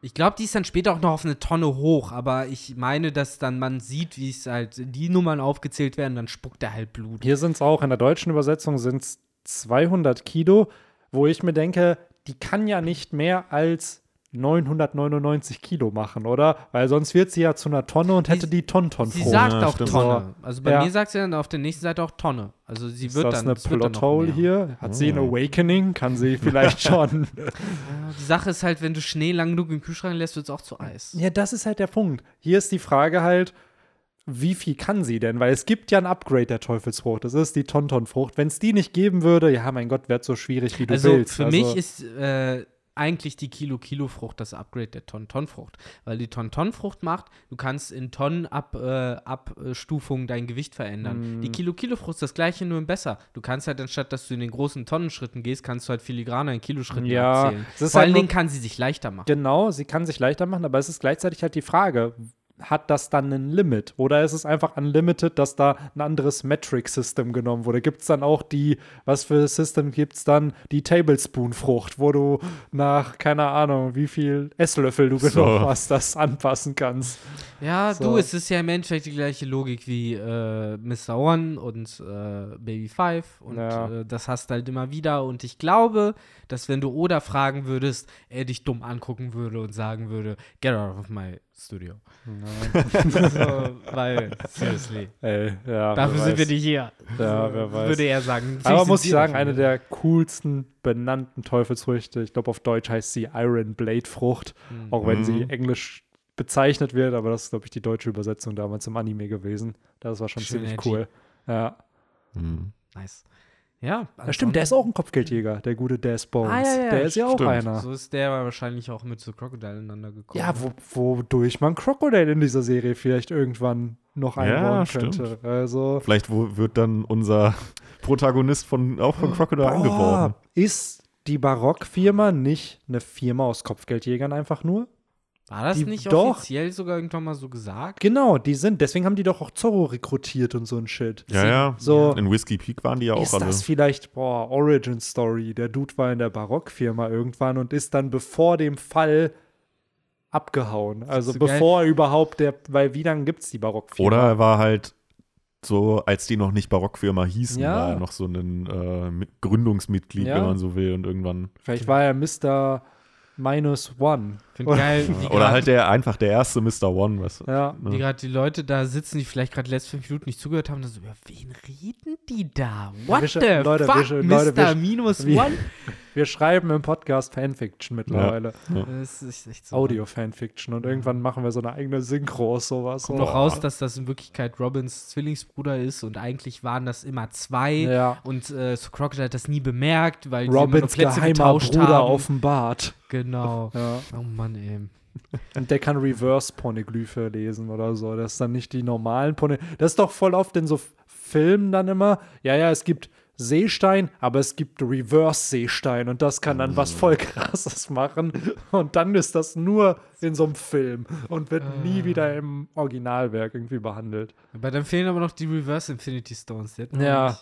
Ich glaube, die ist dann später auch noch auf eine Tonne hoch, aber ich meine, dass dann man sieht, wie es halt die Nummern aufgezählt werden, dann spuckt er halt Blut. Hier sind es auch, in der deutschen Übersetzung sind es 200 Kilo, wo ich mir denke, die kann ja nicht mehr als 999 Kilo machen, oder? Weil sonst wird sie ja zu einer Tonne und hätte die Tonton Sie sagt Ja, auch stimmt. Tonne. Also bei Ja. mir sagt sie dann auf der nächsten Seite auch Tonne. Also sie Ist wird das dann. eine es wird dann noch Plothole hier? Hat sie ein Oh. Awakening? Kann sie vielleicht schon. Die Sache ist halt, wenn du Schnee lang genug im Kühlschrank lässt, wird es auch zu Eis. ja, das ist halt der Punkt. Hier ist die Frage halt, wie viel kann sie denn? Weil es gibt ja ein Upgrade der Teufelsfrucht. Das ist die Tontonfrucht. Wenn es die nicht geben würde, ja, mein Gott, wäre so schwierig, wie du also willst. für also, mich ist äh, eigentlich die Kilo-Kilo-Frucht das Upgrade der Ton-Ton-Frucht. Weil die Ton-Ton-Frucht macht, du kannst in Tonnen-Abstufungen dein Gewicht verändern. Mm. Die Kilo-Kilo-Frucht ist das gleiche, nur besser. Du kannst halt, anstatt dass du in den großen Tonnenschritten gehst, kannst du halt filigraner in Kiloschritten Ja, abzählen. Vor halt allen Dingen kann sie sich leichter machen. Genau, sie kann sich leichter machen, aber es ist gleichzeitig halt die Frage, hat das dann ein Limit? Oder ist es einfach unlimited, dass da ein anderes Metric-System genommen wurde? Gibt es dann auch die, was für System gibt es dann? Die Tablespoon-Frucht, wo du nach, keine Ahnung, wie viel Esslöffel du So. genommen hast, das anpassen kannst. Ja, So. du, es ist ja im Endeffekt die gleiche Logik wie äh, Mr. One und äh, Baby Five und Ja. äh, das hast du halt immer wieder und ich glaube, dass wenn du Oda fragen würdest, er dich dumm angucken würde und sagen würde, get out of my studio. so, weil, seriously, Ey, ja, dafür sind wir nicht hier. Ja, wer weiß. Würde er sagen. Aber muss ich sagen, eine der coolsten benannten Teufelsfrüchte, ich glaube auf Deutsch heißt sie Iron Blade Frucht, Mhm. auch wenn Mhm. sie englisch bezeichnet wird, aber das ist, glaube ich, die deutsche Übersetzung damals im Anime gewesen. Das war schon Schön ziemlich edgy. cool. Ja. Hm. Nice. Ja, ja, stimmt, der ist auch ein Kopfgeldjäger, der gute Des Bones. Ah, ja, ja, der ist ja auch stimmt. einer. So ist der wahrscheinlich auch mit so Crocodile ineinander gekommen. Ja, wo, wodurch man Crocodile in dieser Serie vielleicht irgendwann noch Ja, einbauen stimmt. könnte. Also, Vielleicht wo, wird dann unser Protagonist von, auch von Crocodile boah, angeworben. ist die Barock-Firma nicht eine Firma aus Kopfgeldjägern einfach nur? War das Die- nicht doch. offiziell sogar irgendwann mal so gesagt? Genau, die sind. Deswegen haben die doch auch Zorro rekrutiert und so ein Shit. Ja, ja. So, In Whiskey Peak waren die ja auch ist alle. das vielleicht, boah, Origin Story. Der Dude war in der Barockfirma irgendwann und ist dann bevor dem Fall abgehauen. Also so geil. bevor überhaupt der, weil wie lange gibt es die Barockfirma? Oder er war halt so, als die noch nicht Barockfirma hießen, Ja. war er noch so ein äh, mit- Gründungsmitglied, Ja. wenn man so will, und irgendwann. Vielleicht war er Mr. Minus One. Finde geil, wie Oder grad- halt der einfach der erste Mr. One, was. Ja. Wie gerade die Leute da sitzen, die vielleicht gerade die letzten fünf Minuten nicht zugehört haben, dann so, über wen reden die da? What wir the Leute, wir fuck, Leute, Mr. wir sch- Minus wir- One? Wir schreiben im Podcast Fanfiction mittlerweile. Das ist echt so. Audio-Fanfiction. Und irgendwann machen wir so eine eigene Synchro aus sowas. Kommt so. noch raus, dass das in Wirklichkeit Robins Zwillingsbruder ist und eigentlich waren das immer zwei. Ja. Und äh, so Crocodile hat das nie bemerkt, weil die immer nur Robins Plätze geheimer getauscht Bruder haben. offenbart. Genau. Ja. Oh Mann, ey. Und der kann Reverse-Poneglyphe lesen oder so. Das ist dann nicht die normalen Pone. Das ist doch voll oft in so Filmen dann immer. Ja, ja, es gibt Seestein, aber es gibt Reverse-Seestein und das kann dann was voll krasses machen. Und dann ist das nur in so einem Film und wird nie wieder im Originalwerk irgendwie behandelt. Aber dann fehlen aber noch die Reverse Infinity Stones. Ja.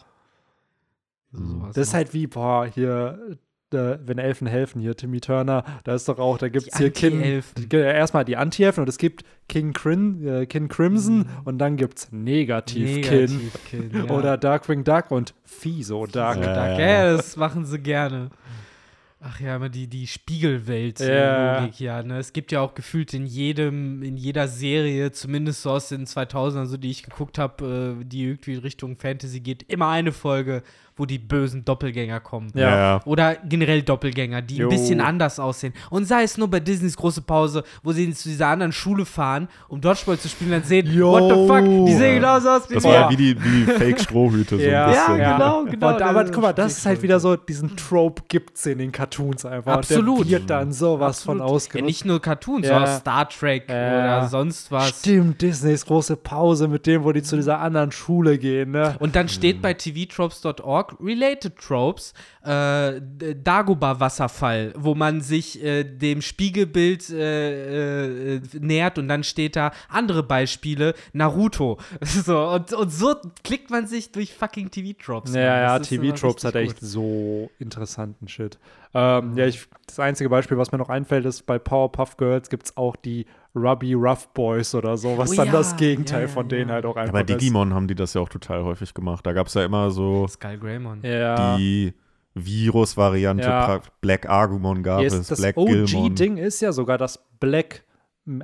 So sowas Das ist halt wie, boah, hier, äh, wenn Elfen helfen, hier, Timmy Turner, da ist doch auch, da gibt es hier King. Anti-Elfen. Ge- Erstmal die Anti-Elfen und es gibt King, Crin, äh, King Crimson und dann gibt es Negativ-Kin. Negativ-Kin, ja. Oder Darkwing Duck und Fiso Duck. Dark, Ja, ja, ja. das machen sie gerne. Ach ja, immer die, die Spiegelwelt Ja. Logik, ja, ne? Es gibt ja auch gefühlt in jedem, in jeder Serie, zumindest so aus den 2000ern, so die ich geguckt habe, äh, die irgendwie in Richtung Fantasy geht, immer eine Folge, wo die bösen Doppelgänger kommen. Ja. ja. Oder generell Doppelgänger, die Jo. ein bisschen anders aussehen. Und sei es nur bei Disneys große Pause, wo sie zu dieser anderen Schule fahren, um Dodgeball zu spielen, dann sehen, Jo. what the fuck, die sehen genauso aus wie Das war ja wie die, die Fake-Strohhüte. So Ja. ein Ja, genau, genau. Und, aber guck mal, das ist halt wieder so, diesen Trope gibt es in den Cartoons einfach. Absolut. Und der wird dann sowas von Absolut. Ja, ausgenutzt. nicht nur Cartoons, Ja. sondern Star Trek Ja. oder sonst was. Stimmt, Disneys große Pause mit dem, wo die zu dieser anderen Schule gehen, ne? Und dann steht bei tvtropes.org Related Tropes äh, Dagobah-Wasserfall, wo man sich äh, dem Spiegelbild äh, äh, nähert und dann steht da andere Beispiele, Naruto. So, und, und so klickt man sich durch fucking TV-Tropes. Ja, ja, TV-Tropes hat echt gut. so interessanten Shit. Ähm, Ja, ich, das einzige Beispiel, was mir noch einfällt, ist bei Powerpuff Girls gibt es auch die Rubby Rough Boys oder so, was Oh dann ja, das Gegenteil ja, ja, von denen ja. halt auch einfach Aber ist. Digimon haben die das ja auch total häufig gemacht. Da gab es ja immer so Skull Greymon. Ja. die Virus-Variante, Ja. Black Argumon gab Yes, es, das Black Gilmon. OG-Ding ist ja sogar das Black,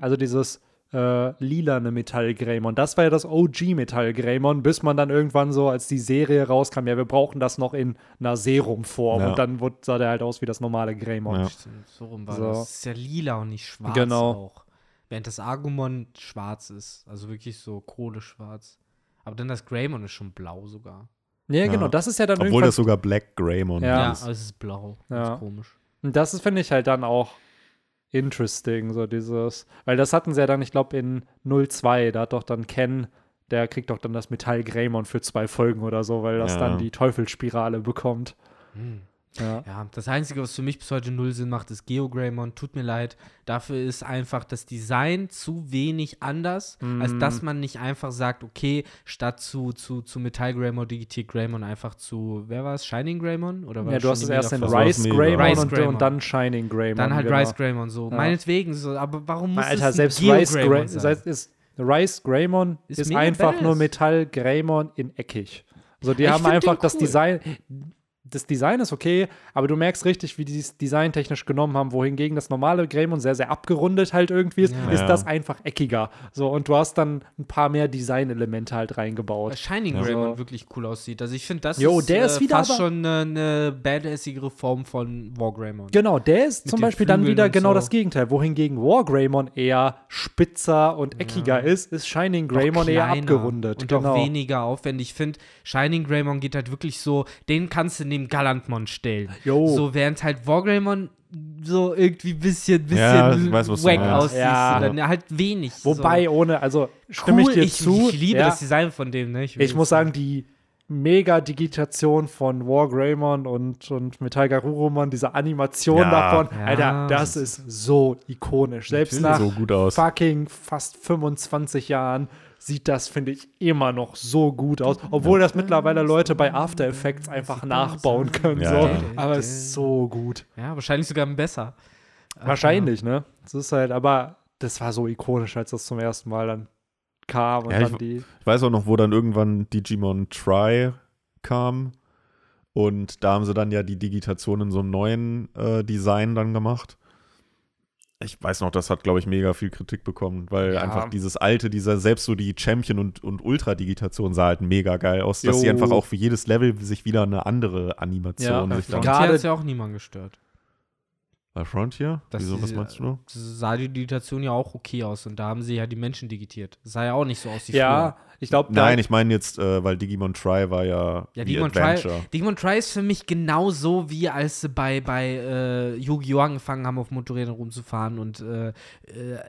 also dieses äh, lilane Metall Greymon. Das war ja das OG Metall Greymon, bis man dann irgendwann so, als die Serie rauskam, ja, wir brauchen das noch in einer Serumform. Ja. Und dann wurde, sah der halt aus wie das normale Greymon. Ja. So rum war So. das. Es ist ja lila und nicht schwarz Genau. auch. Während das Argumon schwarz ist. Also wirklich so kohleschwarz. Aber dann das Greymon ist schon blau sogar. Ja, Ja. genau, das ist ja dann Obwohl das sogar Black Greymon Ja. Ja, ist. aber es ist blau. Ja. Ganz komisch. Und das ist, finde ich, halt dann auch interesting, so dieses, weil das hatten sie ja dann, ich glaube, in 02, da hat doch dann Ken, der kriegt doch dann das Metall Greymon für zwei Folgen oder so, weil das Ja. dann die Teufelsspirale bekommt. Hm. Ja. Ja, das Einzige, was für mich bis heute null Sinn macht, ist Geo Greymon. Tut mir leid. Dafür ist einfach das Design zu wenig anders, als Mm. dass man nicht einfach sagt, okay, statt zu, zu, zu Metall Greymon digitiert Greymon einfach zu, wer war es? Shining Greymon? Oder war Ja, du hast es erst in Rice. Greymon Rice und, Greymon. und dann Shining Greymon. Dann halt genau. Rice Greymon so. Ja. Meinetwegen so, aber warum muss Alter, es selbst ein Geo Rice Greymon sein? sei- ist, Rice Greymon Ist ist, einfach badass. nur Metall Greymon in eckig. Also die Ich haben einfach den das cool. Design. Das Design ist okay, aber du merkst richtig, wie die es designtechnisch genommen haben, wohingegen das normale Greymon sehr, sehr abgerundet halt irgendwie ist, Ja. ist Ja. das einfach eckiger. So, und du hast dann ein paar mehr Designelemente halt Weil reingebaut. Shining Ja. Greymon wirklich cool aussieht. Also ich finde, das Jo, ist, der äh, ist wieder fast aber- schon eine, eine badassigere Form von War Greymon. Genau, der ist Mit zum Beispiel dann Flügeln wieder und genau so. das Gegenteil. Wohingegen War Greymon eher spitzer und eckiger ist, ist Shining Greymon eher abgerundet. Und genau. auch weniger aufwendig. Ich finde, Shining Greymon geht halt wirklich so, den kannst du neben Gallantmon stellen. Jo. So, während halt War Greymon so irgendwie ein bisschen, bisschen Ja, ich weiß, wack aussieht. Ja. Dann halt wenig. Wobei so. ohne, also stimme cool, ich dir ich, zu. ich liebe ja, das Design von dem. Ne? will Ich muss sagen, die Mega-Digitation von War Greymon und, und Metal Garurumon, diese Animation Ja. davon, Ja. Alter, das ist so ikonisch. Selbst nach so gut aus. fucking fast 25 Jahren sieht das, finde ich, immer noch so gut aus. Obwohl das mittlerweile Leute bei After Effects einfach nachbauen können. Ja. So. Ja. Aber es ist so gut. Ja, wahrscheinlich sogar besser. Wahrscheinlich, ne? Das ist halt, aber das war so ikonisch, als das zum ersten Mal dann kam und Ja, ich dann die. Ich weiß auch noch, wo dann irgendwann Digimon Try kam. Und da haben sie dann ja die Digitation in so einem neuen äh, Design dann gemacht. Ich weiß noch, das hat, glaube ich, mega viel Kritik bekommen, weil Ja. einfach dieses alte, dieser, selbst so die Champion- und, und Ultra-Digitation sah halt mega geil aus, dass sie Jo. einfach auch für jedes Level sich wieder eine andere Animation Ja, sich dann. Gerade- hat ja auch niemand gestört. Bei Frontier? Das Wieso, was meinst du? sah die Digitation ja auch okay aus und da haben sie ja die Menschen digitiert. Das sah ja auch nicht so aus wie Ja, ich glaube, Nein, ich meine jetzt, äh, weil Digimon Try war ja, Ja, Digimon Try, Adventure. Digimon Try ist für mich genauso wie als sie bei, bei äh, Yu-Gi-Oh! angefangen haben, auf Motorrädern rumzufahren und äh, äh,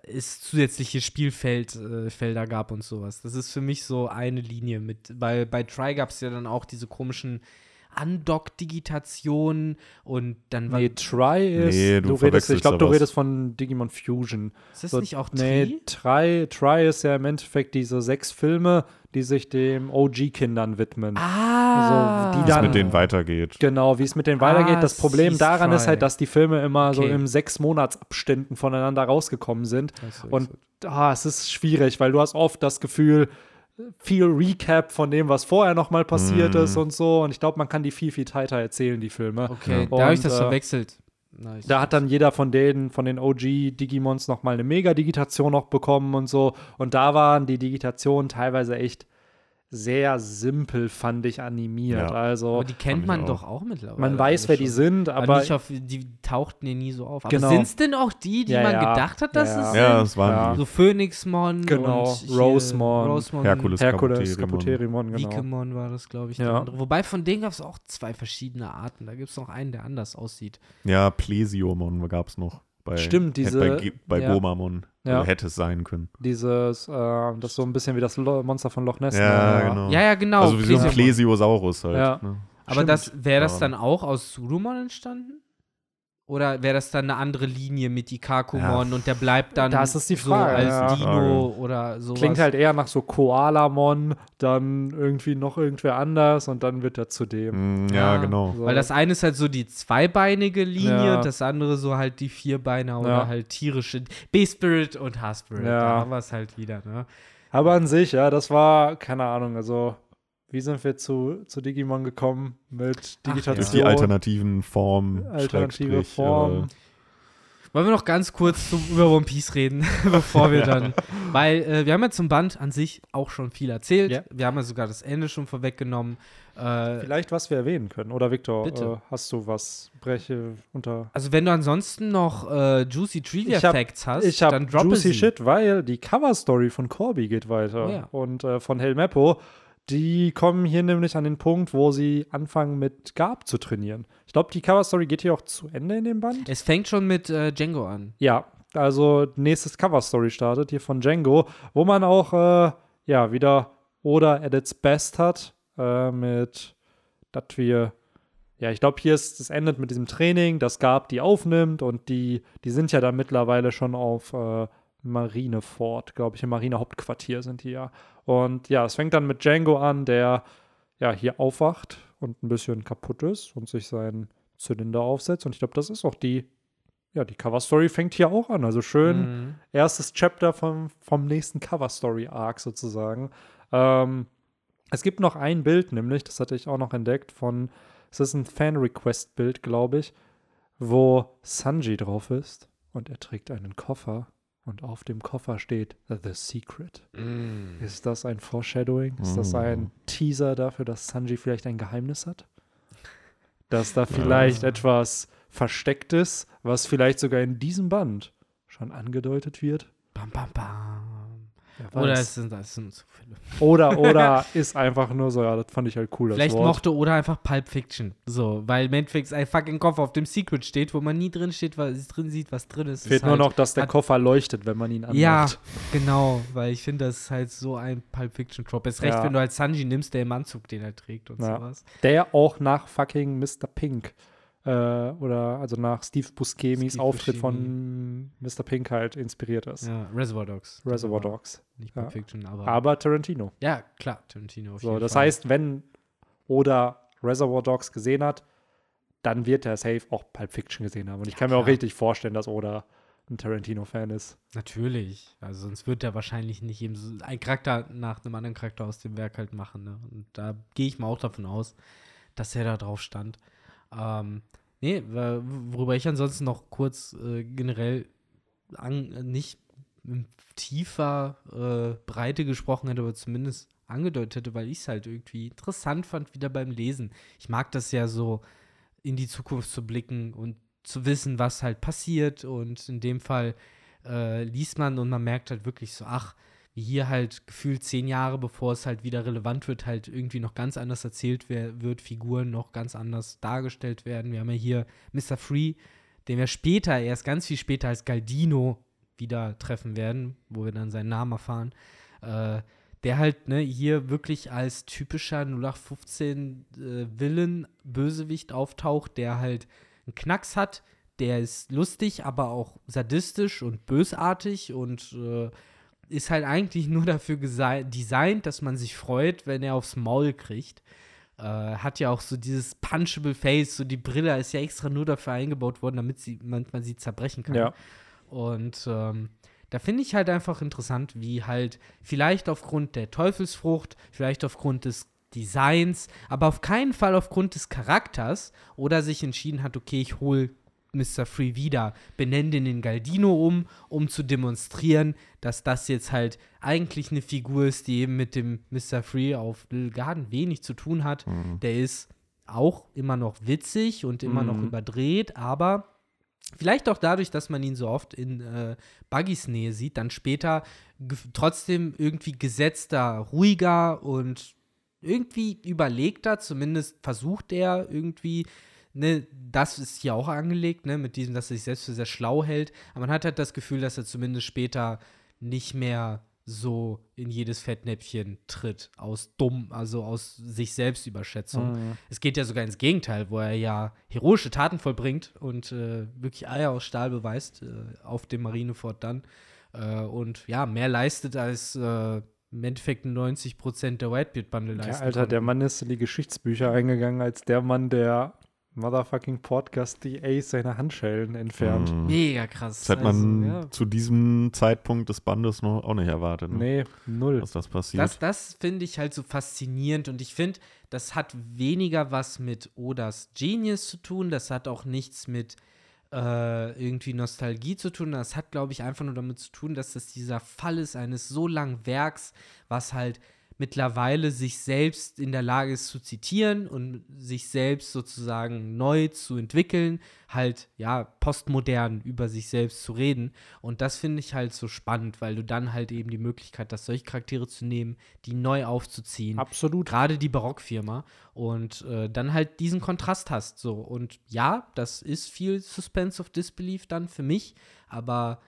es zusätzliche Spielfelder äh, Felder gab und sowas. Das ist für mich so eine Linie mit. Bei, bei Try gab es ja dann auch diese komischen Undock-Digitationen und dann war. Nee, Try ist. Nee, du du redest, ich glaube, du redest von Digimon Fusion. ist das So, nicht auch Nee, Tri? Try, Try ist ja im Endeffekt diese sechs Filme, die sich dem OG-Kindern widmen. Ah! So, die Wie es mit denen weitergeht. Genau, wie es mit denen Ah, weitergeht. Das Problem daran ist Try. halt, dass die Filme immer so Okay. im sechs Monatsabständen voneinander rausgekommen sind. Das ist Und ah, es ist schwierig, weil du hast oft das Gefühl, viel Recap von dem, was vorher noch mal passiert Mm. ist und so. Und ich glaube, man kann die viel, viel tighter erzählen, die Filme. Okay, Ja. da habe ich Und, das äh, verwechselt. Nice. Da hat dann jeder von denen, von den OG-Digimons noch mal eine Mega-Digitation noch bekommen und so. Und da waren die Digitationen teilweise echt sehr simpel, fand ich, animiert. Ja. Also aber die kennt man auch. doch auch mittlerweile. man weiß, alle wer die schon. sind, Aber, aber nicht auf, die tauchten ja nie so auf. Aber Genau. sind es denn auch die, die Ja, man ja. gedacht hat, dass Ja, es ja. sind? Ja, das waren Ja. die. So Phoenixmon Genau, Rosemon, Rosemon Herkules. Herkules. Kabuterimon, genau. Vikemon war das, glaube ich. Wobei von denen gab es auch zwei verschiedene Arten. Da gibt es noch einen, der anders aussieht. Ja, Plesiomon gab es noch. Bei, Stimmt, hätte diese- Bei, bei ja. Gomamon. Ja. Hätte es sein können. Dieses, äh, das ist so ein bisschen wie das Lo Monster von Loch Ness. Ja, ne? genau. Ja, ja, genau. also wie so ein. Plesiosaurus halt. Ja. Ne? Aber wäre das dann auch aus Surumon entstanden? Oder wäre das dann eine andere Linie mit Ikakumon Ja. und der bleibt dann Das ist die so Frage, als ja. Dino oder sowas? Klingt halt eher nach so Koalamon, dann irgendwie noch irgendwer anders und dann wird er zu dem. Mm, ja, Ja. genau. So. Weil das eine ist halt so die zweibeinige Linie Ja. und das andere so halt die Vierbeiner oder Ja. halt tierische B-Spirit und H-Spirit. Ja. Da wir es halt wieder, ne? Aber an sich, ja, das war, keine Ahnung, also wie sind wir zu, zu Digimon gekommen mit Ach ja. Digitation? Durch die alternativen Formen. Alternative Formen. Wollen wir noch ganz kurz zum, über One Piece reden, bevor wir dann. Weil äh, wir haben ja zum Band an sich auch schon viel erzählt. Ja. Wir haben ja sogar das Ende schon vorweggenommen. Äh, Vielleicht, was wir erwähnen können. Oder Victor, Bitte. äh, hast du was Breche unter. also, wenn du ansonsten noch äh, Juicy Trivia Ich hab- Facts hast, Ich dann habe droppe Juicy sie. Shit, weil die Cover-Story von Corby geht weiter. Oh ja. Und äh, von Helmeppo, die kommen hier nämlich an den Punkt, wo sie anfangen mit Garb zu trainieren. Ich glaube, die Cover-Story geht hier auch zu Ende in dem Band. Es fängt schon mit äh, Django an. Ja, also nächstes Cover-Story startet hier von Django, wo man auch, äh, ja, wieder Oda at its best hat, äh, mit, dass wir, ja, ich glaube, hier ist, es endet mit diesem Training, das Gab die aufnimmt und die, die sind ja dann mittlerweile schon auf äh, Marineford, glaube ich, im Marinehauptquartier sind die ja. Und ja, es fängt dann mit Django an, der ja hier aufwacht und ein bisschen kaputt ist und sich seinen Zylinder aufsetzt. Und ich glaube, das ist auch die, ja, die Cover-Story fängt hier auch an. Also schön Mhm. erstes Chapter vom, vom nächsten Cover-Story-Arc sozusagen. Ähm, es gibt noch ein Bild, nämlich, das hatte ich auch noch entdeckt, von, es ist ein Fan-Request-Bild, glaube ich, wo Sanji drauf ist und er trägt einen Koffer und auf dem Koffer steht The Secret. Mhm. Ist das ein Foreshadowing? Ist das ein Teaser dafür, dass Sanji vielleicht ein Geheimnis hat? Dass da vielleicht etwas versteckt ist, was vielleicht sogar in diesem Band schon angedeutet wird? Bam, bam, bam. Oder es sind, es sind Zufälle. Oder, oder ist einfach nur so, ja, das fand ich halt cool. Vielleicht Wort. mochte oder einfach Pulp Fiction. So, weil Endeffekt ein fucking Koffer auf dem Secret steht, wo man nie drin steht, was drin sieht, was drin ist. Fehlt ist nur halt, noch, dass der hat- Koffer leuchtet, wenn man ihn anmacht. Ja, genau, weil ich finde, das ist halt so ein Pulp Fiction Trop. Es recht, Ja. wenn du halt Sanji nimmst, der im Anzug den er trägt und Ja. sowas. Der auch nach fucking Mr. Pink äh, oder also nach Steve Buscemi's Steve Auftritt Buscemi. von Mr. Pink halt inspiriert ist. Ja, Reservoir Dogs. Reservoir Dogs. Nicht Ja. Pulp Fiction, aber. Aber Tarantino. ja, klar, Tarantino. Auf So, das Fall. heißt, wenn Oda Reservoir Dogs gesehen hat, dann wird er safe auch Pulp Fiction gesehen haben. Und ich Ja, kann mir auch klar. richtig vorstellen, dass Oda ein Tarantino-Fan ist. Natürlich. Also sonst wird er wahrscheinlich nicht eben so ein Charakter nach einem anderen Charakter aus dem Werk halt machen. Ne? Und da gehe ich mal auch davon aus, dass er da drauf stand. Ähm, nee, worüber ich ansonsten noch kurz äh, generell an, nicht in tiefer äh, Breite gesprochen hätte, aber zumindest angedeutet hätte, weil ich es halt irgendwie interessant fand, wieder beim Lesen. Ich mag das ja so, in die Zukunft zu blicken und zu wissen, was halt passiert. Und in dem Fall äh, liest man und man merkt halt wirklich so, ach, hier halt gefühlt zehn Jahre, bevor es halt wieder relevant wird, halt irgendwie noch ganz anders erzählt wird, Figuren noch ganz anders dargestellt werden. Wir haben ja hier Mr. Free, den wir später, erst ganz viel später als Galdino wieder treffen werden, wo wir dann seinen Namen erfahren. Äh, der halt ne, hier wirklich als typischer 0815 äh, Villain, Bösewicht auftaucht, der halt einen Knacks hat, der ist lustig, aber auch sadistisch und bösartig und äh, ist halt eigentlich nur dafür designt, dass man sich freut, wenn er aufs Maul kriegt. Äh, hat ja auch so dieses punchable Face, so die Brille ist ja extra nur dafür eingebaut worden, damit sie manchmal sie zerbrechen kann. Ja. Und ähm, da finde ich halt einfach interessant, wie halt vielleicht aufgrund der Teufelsfrucht, vielleicht aufgrund des Designs, aber auf keinen Fall aufgrund des Charakters oder sich entschieden hat, okay, ich hole Mr. Free wieder, benenne den in Galdino um, um zu demonstrieren, dass das jetzt halt eigentlich eine Figur ist, die eben mit dem Mr. Free auf Little Garden wenig zu tun hat. Der ist auch immer noch witzig und immer noch Mhm. überdreht, aber Vielleicht auch dadurch, dass man ihn so oft in äh, Buggys Nähe sieht, dann später trotzdem irgendwie gesetzter, ruhiger und irgendwie überlegter, zumindest versucht er irgendwie, ne, das ist hier auch angelegt, ne, mit diesem, dass er sich selbst für sehr schlau hält, aber man hat halt das Gefühl, dass er zumindest später nicht mehr so in jedes Fettnäpfchen tritt, aus dumm, also aus sich selbst Überschätzung. Mhm. Es geht ja sogar ins Gegenteil, wo er ja heroische Taten vollbringt und äh, wirklich Eier aus Stahl beweist, äh, auf dem Marineford dann. Äh, und ja, mehr leistet als äh, im Endeffekt 90 Prozent der Whitebeard-Bundle Ja, leisten. Alter, der konnten. Mann ist in die Geschichtsbücher eingegangen als der Mann, der Motherfucking Podcast die Ace seine Handschellen entfernt. Mhm. Mega krass. Das hätte man Also, ja. zu diesem Zeitpunkt des Bandes noch auch nicht erwartet, ne? Nee, null. dass das passiert. Das, das finde ich halt so faszinierend und ich finde, das hat weniger was mit Odas Genius zu tun, das hat auch nichts mit äh, irgendwie Nostalgie zu tun, das hat, glaube ich, einfach nur damit zu tun, dass das dieser Fall ist eines so langen Werks, was halt mittlerweile sich selbst in der Lage ist zu zitieren und sich selbst sozusagen neu zu entwickeln, halt ja postmodern über sich selbst zu reden. Und das finde ich halt so spannend, weil du dann halt eben die Möglichkeit hast, solche Charaktere zu nehmen, die neu aufzuziehen, Absolut. gerade die Barockfirma. Und äh, dann halt diesen Kontrast hast so. Und ja, das ist viel Suspense of Disbelief dann für mich, aber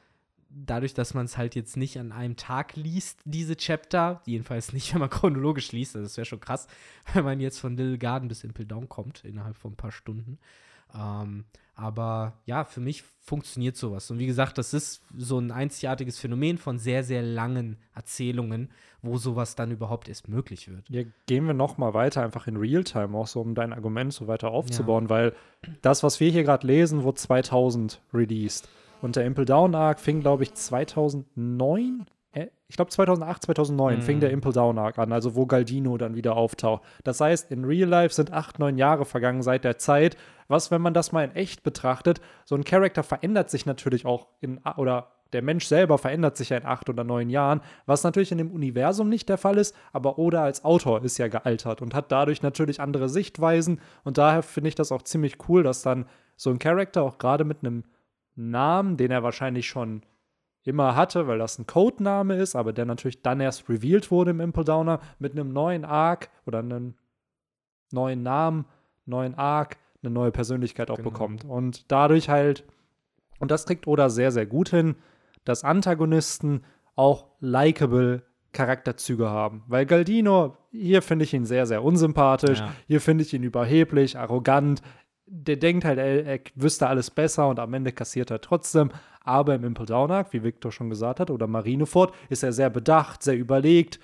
dadurch, dass man es halt jetzt nicht an einem Tag liest, diese Chapter, jedenfalls nicht, wenn man chronologisch liest, also das wäre schon krass, wenn man jetzt von Little Garden bis Impel Down kommt, innerhalb von ein paar Stunden. Ähm, aber ja, für mich funktioniert sowas. Und wie gesagt, das ist so ein einzigartiges Phänomen von sehr, sehr langen Erzählungen, wo sowas dann überhaupt erst möglich wird. Ja, gehen wir noch mal weiter, einfach in Realtime, auch so um dein Argument so weiter aufzubauen, weil das, was wir hier gerade lesen, wurde 2000 released. Und der Impel Down Arc fing, glaube ich, 2009? Äh, Ich glaube 2008, 2009 fing der Impel Down Arc an, also wo Galdino dann wieder auftaucht. Das heißt, in Real Life sind acht, neun Jahre vergangen seit der Zeit, was, wenn man das mal in echt betrachtet, so ein Charakter verändert sich natürlich auch in, oder der Mensch selber verändert sich ja in acht oder neun Jahren, was natürlich in dem Universum nicht der Fall ist, aber Oda als Autor ist ja gealtert und hat dadurch natürlich andere Sichtweisen und daher finde ich das auch ziemlich cool, dass dann so ein Charakter auch gerade mit einem Namen, den er wahrscheinlich schon immer hatte, weil das ein Codename ist, aber der natürlich dann erst revealed wurde im Impel Downer, mit einem neuen Arc oder einem neuen Namen, neuen Arc, eine neue Persönlichkeit auch Genau. bekommt. Und dadurch halt, und das kriegt Oda sehr, sehr gut hin, dass Antagonisten auch likable Charakterzüge haben. Weil Galdino, hier finde ich ihn sehr, sehr unsympathisch, Ja. hier finde ich ihn überheblich, arrogant. Der denkt halt, er, er wüsste alles besser und am Ende kassiert er trotzdem. Aber im Impel Down Arc, wie Victor schon gesagt hat, oder Marineford, ist er sehr bedacht, sehr überlegt,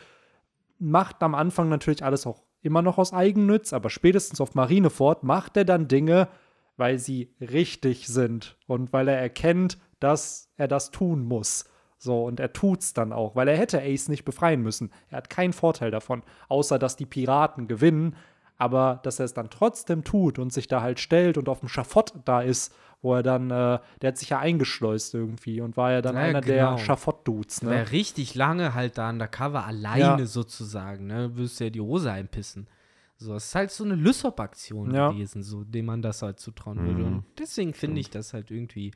macht am Anfang natürlich alles auch immer noch aus Eigennütz, aber spätestens auf Marineford macht er dann Dinge, weil sie richtig sind und weil er erkennt, dass er das tun muss. So, und er tut's dann auch, weil er hätte Ace nicht befreien müssen. Er hat keinen Vorteil davon, außer dass die Piraten gewinnen, aber dass er es dann trotzdem tut und sich da halt stellt und auf dem Schafott da ist, wo er dann, äh, der hat sich ja eingeschleust irgendwie und war ja dann Ja, einer genau. der Schafott-Dudes, ne? Wäre richtig lange halt da undercover alleine sozusagen, ne? Würdest du ja die Hose einpissen. So, es ist halt so eine Lysop-Aktion Ja. gewesen, so, dem man das halt zutrauen würde. Und deswegen finde ich das halt irgendwie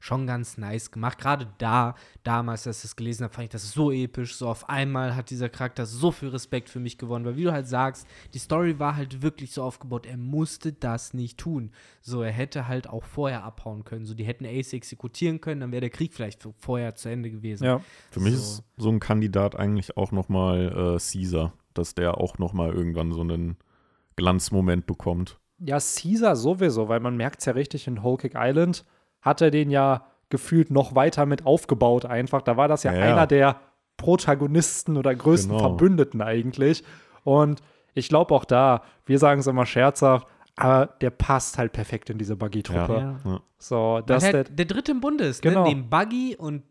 schon ganz nice gemacht. Gerade da, damals, als ich das gelesen habe, fand ich das so episch. So auf einmal hat dieser Charakter so viel Respekt für mich gewonnen, weil wie du halt sagst, die Story war halt wirklich so aufgebaut, er musste das nicht tun. So, er hätte halt auch vorher abhauen können. So, die hätten Ace exekutieren können, dann wäre der Krieg vielleicht vorher zu Ende gewesen. ja. Für mich So. ist so ein Kandidat eigentlich auch noch mal äh, Caesar, dass der auch noch mal irgendwann so einen Glanzmoment bekommt. Ja, Caesar sowieso, weil man merkt es ja richtig in Whole Cake Island, hat er den ja gefühlt noch weiter mit aufgebaut einfach. Da war das ja, Ja, einer der Protagonisten oder größten Genau. Verbündeten eigentlich. Und ich glaube auch da, wir sagen es immer scherzhaft, aber der passt halt perfekt in diese Buggy-Truppe. Ja. Ja. So, Weil dass der, halt der dritte im Bunde ist, Genau. ne? Neben Buggy und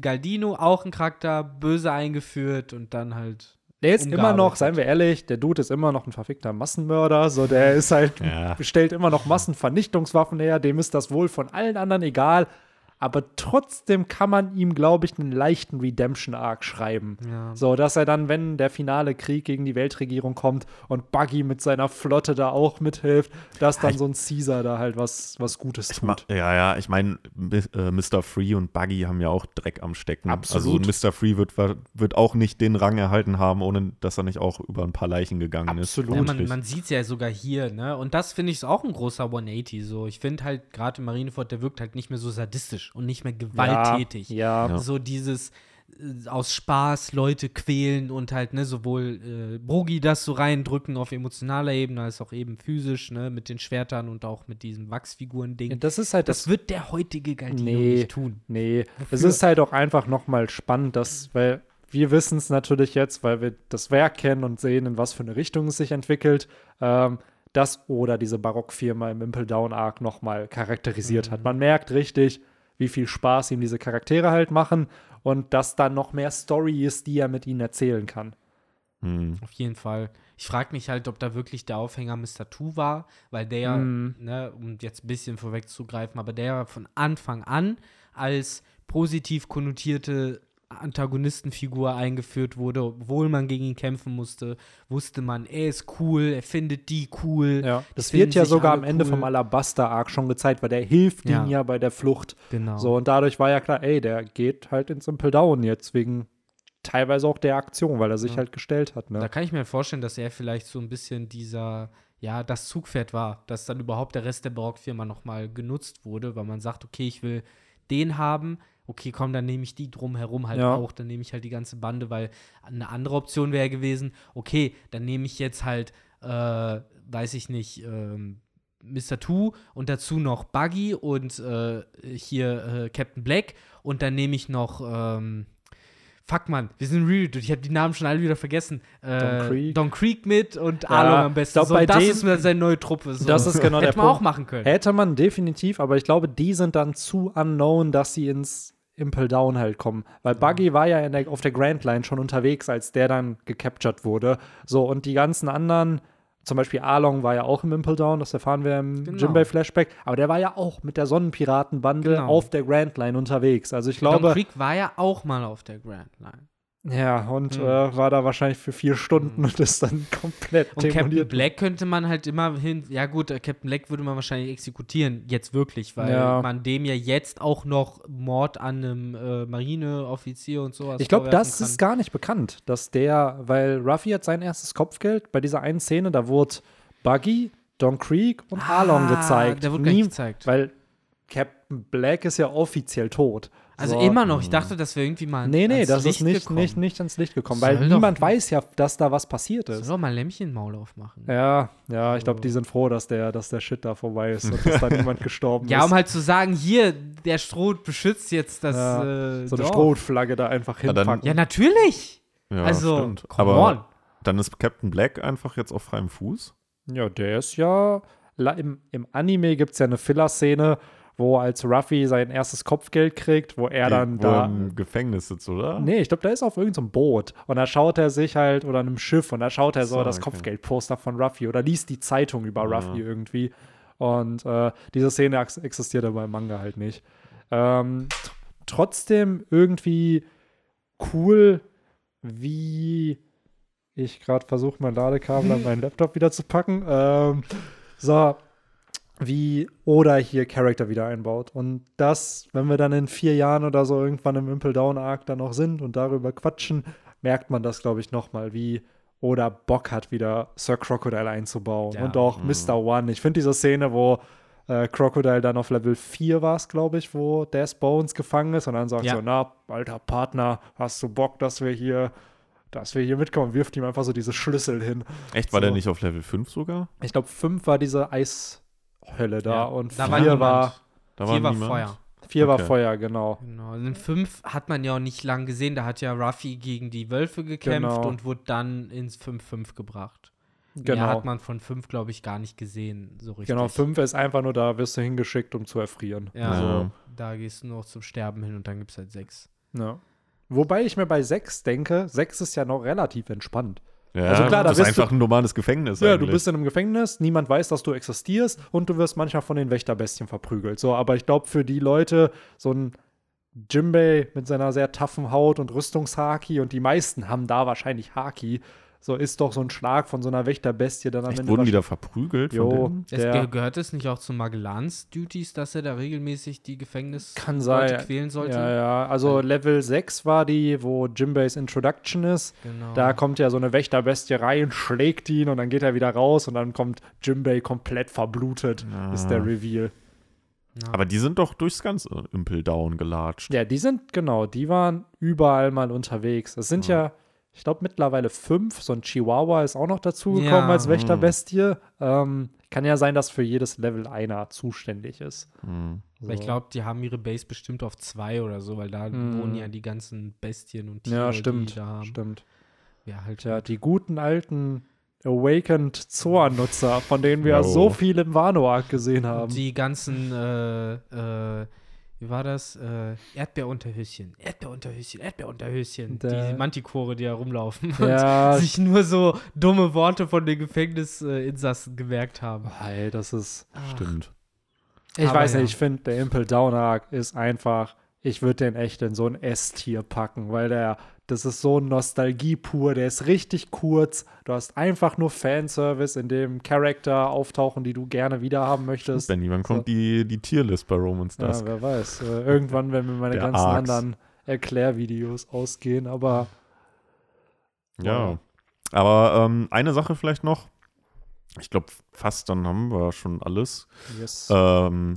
Galdino auch ein Charakter böse eingeführt und dann halt. Der ist immer noch, seien wir ehrlich, der Dude ist immer noch ein verfickter Massenmörder. So, der ist halt, Ja. stellt immer noch Massenvernichtungswaffen her. Dem ist das wohl von allen anderen egal. Aber trotzdem kann man ihm, glaube ich, einen leichten Redemption-Arc schreiben. Ja. So, dass er dann, wenn der finale Krieg gegen die Weltregierung kommt und Buggy mit seiner Flotte da auch mithilft, dass dann Ich- so ein Caesar da halt was, was Gutes tut. ja, ja, ich meine, äh, Mr. Free und Buggy haben ja auch Dreck am Stecken. Absolut. Also Mr. Free wird, wird auch nicht den Rang erhalten haben, ohne dass er nicht auch über ein paar Leichen gegangen Absolut. ist. Ja, man man sieht es ja sogar hier, ne? Und das finde ich ist auch ein großer 180. So, ich finde halt gerade Marineford, der wirkt halt nicht mehr so sadistisch und nicht mehr gewalttätig. Ja, ja. So dieses äh, aus Spaß Leute quälen und halt, ne, sowohl äh, Brogi das so reindrücken auf emotionaler Ebene als auch eben physisch, ne, mit den Schwertern und auch mit diesem Wachsfiguren-Ding. Das ist halt das, das. wird der heutige Galdino Nee. nicht tun. Nee, es ist halt auch einfach nochmal spannend, dass, weil wir wissen es natürlich jetzt, weil wir das Werk kennen und sehen, in was für eine Richtung es sich entwickelt, ähm, das oder diese Barockfirma im Impel Down Arc nochmal charakterisiert hat. Man merkt richtig, wie viel Spaß ihm diese Charaktere halt machen und dass dann noch mehr Story ist, die er mit ihnen erzählen kann. Hm. Auf jeden Fall. Ich frage mich halt, ob da wirklich der Aufhänger Mr. Two war, weil der, Mhm. ne, um jetzt ein bisschen vorwegzugreifen, aber der von Anfang an als positiv konnotierte Antagonistenfigur eingeführt wurde, obwohl man gegen ihn kämpfen musste, wusste man, er ist cool, er findet die cool. Ja, das wird ja sogar am Ende cool. vom Alabaster Arc schon gezeigt, weil der hilft Ja. ihnen ja bei der Flucht. Genau. So, und dadurch war ja klar, ey, der geht halt ins Impel Down jetzt wegen teilweise auch der Aktion, weil er sich Ja. halt gestellt hat. Da Ne? kann ich mir vorstellen, dass er vielleicht so ein bisschen dieser, ja, das Zugpferd war, dass dann überhaupt der Rest der Barockfirma nochmal genutzt wurde, weil man sagt, okay, ich will den haben, okay, komm, dann nehme ich die drumherum halt Ja. auch, dann nehme ich halt die ganze Bande, weil eine andere Option wäre gewesen, okay, dann nehme ich jetzt halt, äh, weiß ich nicht, ähm, Mr. Two und dazu noch Buggy und äh, hier äh, Captain Black und dann nehme ich noch, ähm, Fuck man, wir sind real, ich habe die Namen schon alle wieder vergessen. Äh, Don Creek. Don Creek mit und Ja, Arlong am besten. glaub, so, bei das ist seine neue Truppe. So. Das ist genau der Hätte man Punkt. auch machen können. Hätte man definitiv, aber ich glaube, die sind dann zu unknown, dass sie ins Impel Down halt kommen. Weil Buggy war ja der, auf der Grand Line schon unterwegs, als der dann gecaptured wurde. So, und die ganzen anderen, zum Beispiel Arlong war ja auch im Impel Down, das erfahren wir im Genau. Jinbei-Flashback, aber der war ja auch mit der Sonnenpiratenbande Genau. auf der Grand Line unterwegs. Also ich Don glaube, Creek war ja auch mal auf der Grand Line. Ja, und Hm. äh, war da wahrscheinlich für vier Stunden und ist dann komplett Und Captain demoliert. Black könnte man halt immerhin, ja gut, äh, Captain Black würde man wahrscheinlich exekutieren, jetzt wirklich, weil Ja. man dem ja jetzt auch noch Mord an einem äh, Marineoffizier und sowas Ich glaube, das vorwerfen ist gar nicht bekannt, dass der, weil Ruffy hat sein erstes Kopfgeld bei dieser einen Szene, da wurde Buggy, Don Creek und Ah, gezeigt. Der wurde Nie- gezeigt. Weil Captain Black ist ja offiziell tot. Also So. immer noch, ich dachte, das wäre irgendwie mal Nee, nee, ans das Licht ist nicht, gekommen. nicht, nicht ans Licht gekommen, Soll weil niemand weiß ja, dass da was passiert Soll ist. doch mal Lämmchenmaul aufmachen. Ja, ja, ich glaube, die sind froh, dass der, dass der Shit da vorbei ist und dass da niemand gestorben Ja, ist. um halt zu sagen, hier, der Stroh beschützt jetzt das Ja, äh, so eine. Strohflagge da einfach Ja, dann- hinpacken. Ja, natürlich. Ja, also, stimmt. come Aber on. dann ist Captain Black einfach jetzt auf freiem Fuß. Ja, der ist ja. Im, im Anime gibt es ja eine Filler-Szene, wo als Ruffy sein erstes Kopfgeld kriegt, wo er dann wo da. er im Gefängnis sitzt, oder? Nee, ich glaube, der ist auf irgendeinem Boot. Und da schaut er sich halt, oder einem Schiff, und da schaut er so, So, das okay. Kopfgeldposter von Ruffy oder liest die Zeitung über Ja. Ruffy irgendwie. Und äh, diese Szene ex existiert aber im Manga halt nicht. Ähm, tr- trotzdem irgendwie cool, wie ich gerade versuche, mein Ladekabel an meinen Laptop wieder zu packen. Ähm, so, wie Oda hier Charakter wieder einbaut. Und das, wenn wir dann in vier Jahren oder so irgendwann im Impel Down Arc dann noch sind und darüber quatschen, merkt man das, glaube ich, nochmal, wie Oda Bock hat, wieder Sir Crocodile einzubauen. Ja. Und auch Mhm. Mr. One. Ich finde diese Szene, wo äh, Crocodile dann auf Level 4 war es, glaube ich, wo Death Bones gefangen ist und dann sagt Ja. so, na, alter Partner, hast du Bock, dass wir hier dass wir hier mitkommen, wirft ihm einfach so diese Schlüssel hin. Echt, war So. der nicht auf Level 5 sogar? Ich glaube, 5 war diese Eishölle da Ja, und da 4 war war, war, Da Hier war niemand? Feuer. vier war Okay. Feuer, genau. Genau. In 5 hat man ja auch nicht lang gesehen. Da hat ja Ruffy gegen die Wölfe gekämpft Genau. und wurde dann ins 5-5 gebracht. Mehr Genau. hat man von 5, glaube ich, gar nicht gesehen, so richtig. Genau, 5 ist einfach nur da, wirst du hingeschickt, um zu erfrieren. Ja, Ja. also da gehst du noch zum Sterben hin und dann gibt es halt 6. Ja. Wobei ich mir bei 6 denke, 6 ist ja noch relativ entspannt. Ja, Also klar, da das ist bist du- einfach ein normales Gefängnis Ja, eigentlich. du bist in einem Gefängnis, niemand weiß, dass du existierst und du wirst manchmal von den Wächterbestien verprügelt. So, aber ich glaube, für die Leute, so ein Jimbei mit seiner sehr taffen Haut und Rüstungshaki und die meisten haben da wahrscheinlich Haki, so ist doch so ein Schlag von so einer Wächterbestie dann am Echt, Ende. wurden die da wahrscheinlich- verprügelt Jo. von denen? Es Der- ge gehört es nicht auch zu Magellans Duties, dass er da regelmäßig die Gefängnis Kann sein. quälen sollte? Ja, ja. Also Level 6 war die, wo Jimbeis Introduction ist. Genau. Da kommt ja so eine Wächterbestie rein, schlägt ihn und dann geht er wieder raus und dann kommt Jimbei komplett verblutet, Ah. ist der Reveal. Ja. Aber die sind doch durchs ganze Impel Down gelatscht. Ja, die sind, genau, die waren überall mal unterwegs. Es sind ja, ich glaube, mittlerweile fünf. So ein Chihuahua ist auch noch dazugekommen Ja. als Wächterbestie. Ähm, kann ja sein, dass für jedes Level einer zuständig ist. Hm. Weil ich glaube, die haben ihre Base bestimmt auf zwei oder so, weil da Hm. wohnen ja die ganzen Bestien und Tiere, Ja, die stimmt. da haben. Stimmt. Ja, halt. Tja, die guten alten Awakened Zoan-Nutzer, von denen wir Jo. so viel im Wano-Arc gesehen haben. Die ganzen, äh, äh, wie war das? Äh, Erdbeerunterhöschen, Erdbeerunterhöschen, Erdbeerunterhöschen. Der- die Mantikore, die da rumlaufen Ja. und sich nur so dumme Worte von den Gefängnisinsassen gemerkt haben. Hey, das ist. Stimmt. Ich Aber weiß ja. nicht, ich finde, der Impel Down Arc ist einfach. Ich würde den echt in so ein S-Tier packen, weil der, das ist so Nostalgie pur, der ist richtig kurz. Du hast einfach nur Fanservice, in dem Charakter auftauchen, die du gerne wieder haben möchtest. Benny, wann kommt die, die Tierlist bei Romans Ja, Dusk? wer weiß. Äh, irgendwann, wenn mir meine Der ganzen Arcs. anderen Erklärvideos ausgehen, aber Ja. Aber ähm, eine Sache vielleicht noch. Ich glaube, fast dann haben wir schon alles. yes. Ähm,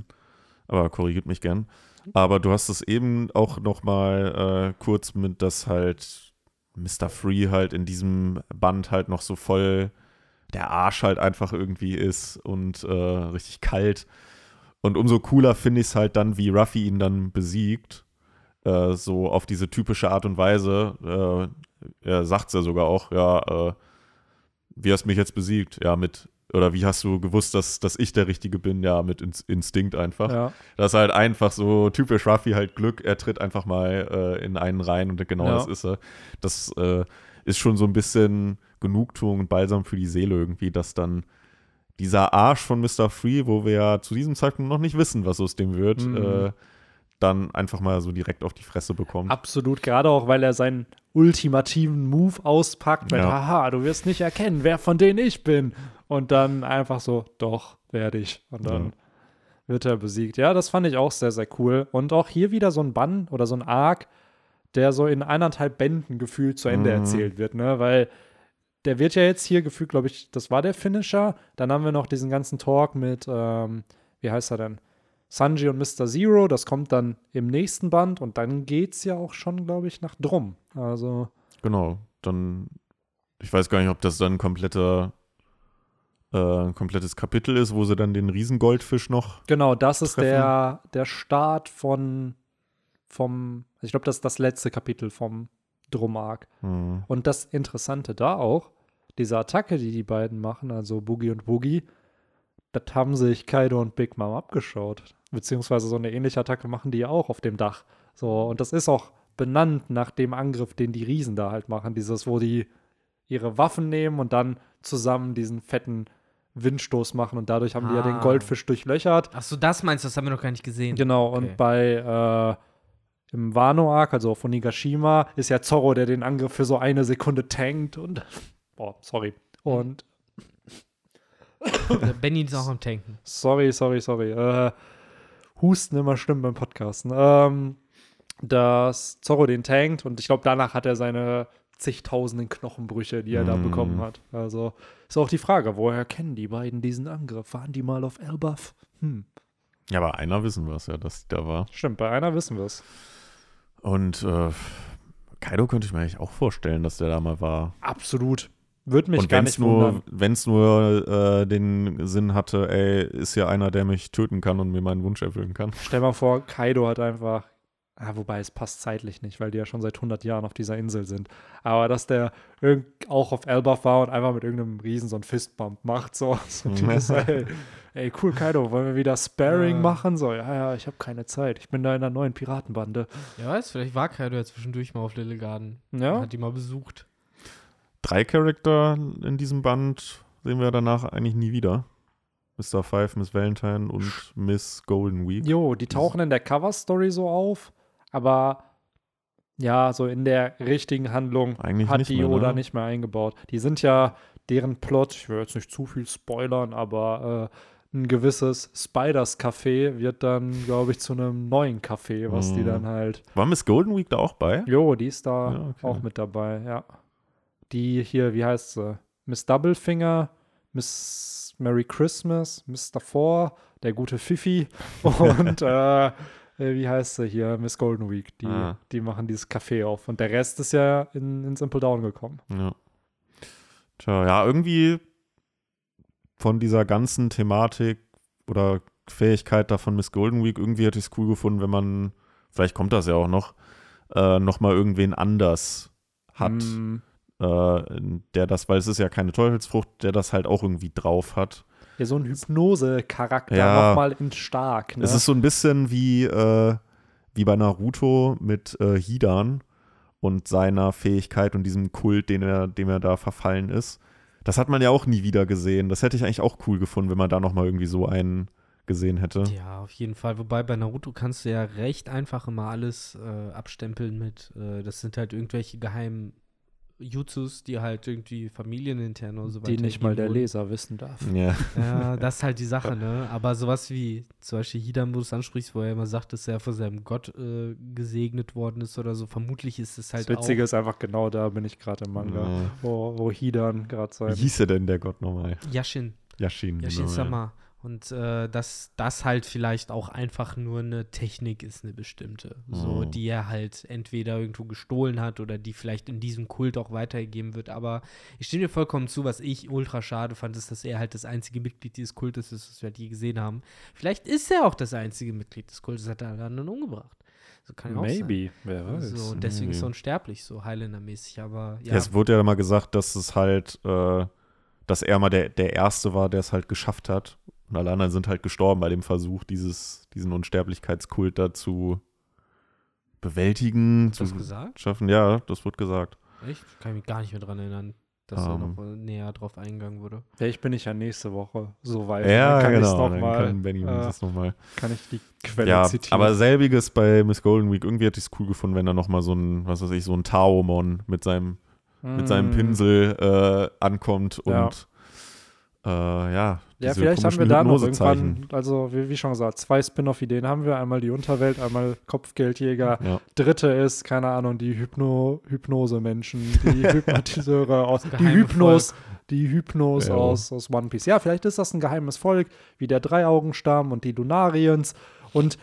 aber korrigiert mich gern. Aber du hast es eben auch noch mal äh, kurz mit, dass halt Mr. Free halt in diesem Band halt noch so voll der Arsch halt einfach irgendwie ist und äh, richtig kalt. Und umso cooler finde ich es halt dann, wie Ruffy ihn dann besiegt. Äh, so auf diese typische Art und Weise. Äh, er sagt es ja sogar auch, ja, äh, wie hast du mich jetzt besiegt? Ja, mit, oder wie hast du gewusst, dass, dass ich der Richtige bin? Ja, mit Ins Instinkt einfach. ja. Das ist halt einfach so typisch Ruffy halt Glück. Er tritt einfach mal äh, in einen rein und genau Ja. das ist er. Das äh, ist schon so ein bisschen Genugtuung und Balsam für die Seele irgendwie, dass dann dieser Arsch von Mr. Free, wo wir ja zu diesem Zeitpunkt noch nicht wissen, was aus dem wird, Mhm. äh, dann einfach mal so direkt auf die Fresse bekommt. Absolut, gerade auch, weil er seinen ultimativen Move auspackt mit, Ja. haha, du wirst nicht erkennen, wer von denen ich bin. Und dann einfach so, doch, werde ich. Und dann Ja. wird er besiegt. Ja, das fand ich auch sehr, sehr cool. Und auch hier wieder so ein Bann oder so ein Arc, der so in eineinhalb Bänden gefühlt zu Ende Mhm. erzählt wird, ne? Weil der wird ja jetzt hier gefühlt, glaube ich, das war der Finisher. Dann haben wir noch diesen ganzen Talk mit, ähm, wie heißt er denn? Sanji und Mr. Zero, das kommt dann im nächsten Band und dann geht's ja auch schon, glaube ich, nach Drum. Also, Genau, dann, ich weiß gar nicht, ob das dann ein kompletter, äh, ein komplettes Kapitel ist, wo sie dann den Riesengoldfisch noch. genau, das ist der, der Start von, vom, ich glaube, das ist das letzte Kapitel vom Drum-Arc. Hm, Und das Interessante da auch, diese Attacke, die die beiden machen, also Boogie und Boogie, das haben sich Kaido und Big Mom abgeschaut. Beziehungsweise so eine ähnliche Attacke machen die ja auch auf dem Dach. So, und das ist auch benannt nach dem Angriff, den die Riesen da halt machen. Dieses, wo die ihre Waffen nehmen und dann zusammen diesen fetten Windstoß machen und dadurch haben die ja den Ah. Goldfisch durchlöchert. Ach so, das meinst du, das haben wir noch gar nicht gesehen. Genau, Okay. und bei äh, im Wano-Arc, also auf Onigashima, ist ja Zorro, der den Angriff für so eine Sekunde tankt und boah, sorry. Und Benny ist auch am Tanken. sorry, sorry, sorry. Äh, Husten immer schlimm beim Podcasten. Ähm, dass Zorro den tankt und ich glaube, danach hat er seine zigtausenden Knochenbrüche, die er da Mm. bekommen hat. Also ist auch die Frage, woher kennen die beiden diesen Angriff? Waren die mal auf Elbaf? Hm. Ja, aber einer wissen wir es ja, dass die da war. Stimmt, bei einer wissen wir es. Und äh, Kaido könnte ich mir eigentlich auch vorstellen, dass der da mal war. Absolut. Würde mich Und gar wenn nicht es nur, wundern. wenn's nur äh, den Sinn hatte, ey, ist ja einer, der mich töten kann und mir meinen Wunsch erfüllen kann. Stell mal vor, Kaido hat einfach, ah, wobei es passt zeitlich nicht, weil die ja schon seit 100 Jahren auf dieser Insel sind. Aber dass der irgend, auch auf Elbaf war und einfach mit irgendeinem Riesen so einen Fistbump macht, so, so dieses, ey, ey, cool, Kaido, wollen wir wieder Sparring Ja. machen? So, ja, ja, ich habe keine Zeit. Ich bin da in einer neuen Piratenbande. Ja, weiß, vielleicht war Kaido ja zwischendurch mal auf Little Garden. Ja, Hat die mal besucht. Drei Charakter in diesem Band sehen wir danach eigentlich nie wieder. Mr. Five, Miss Valentine und Miss Golden Week. jo, die tauchen in der Cover-Story so auf, aber ja, so in der richtigen Handlung Eigentlich hat die mehr, Oda ne? nicht mehr eingebaut. Die sind ja deren Plot, ich will jetzt nicht zu viel spoilern, aber äh, ein gewisses Spiders Café wird dann, glaube ich, zu einem neuen Café, was die Mhm. dann halt. War Miss Golden Week da auch bei? Jo, die ist da Ja, okay. auch mit dabei, ja. Die hier, wie heißt sie? Miss Doublefinger, Miss Merry Christmas, Mr. Four, der gute Fifi und äh, äh, wie heißt sie hier? Miss Golden Week. Die, Ah. die machen dieses Café auf. Und der Rest ist ja in, in Simple Down gekommen. Ja. Tja, ja, irgendwie von dieser ganzen Thematik oder Fähigkeit da von Miss Golden Week, irgendwie hätte ich es cool gefunden, wenn man, vielleicht kommt das ja auch noch, äh, nochmal irgendwen anders hat. Mm, äh, der das, weil es ist ja keine Teufelsfrucht, der das halt auch irgendwie drauf hat. Ja, so ein Hypnose-Charakter Ja. nochmal in stark. Ne? Es ist so ein bisschen wie, äh, wie bei Naruto mit äh, Hidan und seiner Fähigkeit und diesem Kult, den er, dem er da verfallen ist. Das hat man ja auch nie wieder gesehen. Das hätte ich eigentlich auch cool gefunden, wenn man da nochmal irgendwie so einen gesehen hätte. Ja, auf jeden Fall. Wobei bei Naruto kannst du ja recht einfach immer alles äh, abstempeln mit, äh, das sind halt irgendwelche geheimen Jutsus, die halt irgendwie familienintern oder so die nicht mal der weitergegeben Leser wissen darf. Ja. wurden. Ja, das ist halt die Sache, ne? Aber sowas wie zum Beispiel Hidan, wo du es ansprichst, wo er immer sagt, dass er von seinem Gott äh, gesegnet worden ist oder so, vermutlich ist es halt das Witzige auch. ist einfach genau da bin ich gerade im Manga, Ja. wo, wo Hidan gerade Wie sein. hieß er denn, der Gott nochmal? Yashin. Yashin. Yashin genau, ja. Und äh, dass das halt vielleicht auch einfach nur eine Technik ist, eine bestimmte. So, Mhm. die er halt entweder irgendwo gestohlen hat oder die vielleicht in diesem Kult auch weitergegeben wird. Aber ich stimme dir vollkommen zu, was ich ultra schade fand, ist, dass er halt das einzige Mitglied dieses Kultes ist, das wir halt je gesehen haben. Vielleicht ist er auch das einzige Mitglied des Kultes, hat er anderen umgebracht. So kann ja. Maybe, wer weiß. So, und deswegen ist Maybe. er unsterblich, so Highlander-mäßig. Aber Ja. ja, Es wurde ja mal gesagt, dass es halt, äh, dass er mal der, der Erste war, der es halt geschafft hat. Und alle anderen sind halt gestorben bei dem Versuch, dieses, diesen Unsterblichkeitskult da zu bewältigen, zu gesagt? schaffen. Ja, das wird gesagt. Echt? Ich kann mich gar nicht mehr dran erinnern, dass da Ähm. noch äh, näher drauf eingegangen wurde. Vielleicht bin ich ja nächste Woche so weit. ja, kann genau. noch Dann mal, kann Benny uns äh, das nochmal. kann ich die Quelle Ja, zitieren. aber selbiges bei Miss Golden Week. Irgendwie hätte ich es cool gefunden, wenn da nochmal so ein, was weiß ich, so ein Taomon mit seinem, mit seinem Mm. Pinsel äh, ankommt und Ja. Äh, ja, Ja, vielleicht haben wir da noch irgendwann, also wie, wie schon gesagt, zwei Spin-off-Ideen haben wir. Einmal die Unterwelt, einmal Kopfgeldjäger. Ja. Dritte ist, keine Ahnung, die Hypno Hypnose-Menschen, die Hypnotiseure aus, die Hypnos, die Hypnos Ja. aus, aus One Piece. Ja, vielleicht ist das ein geheimes Volk, wie der Dreiaugenstamm und die Lunariens. Und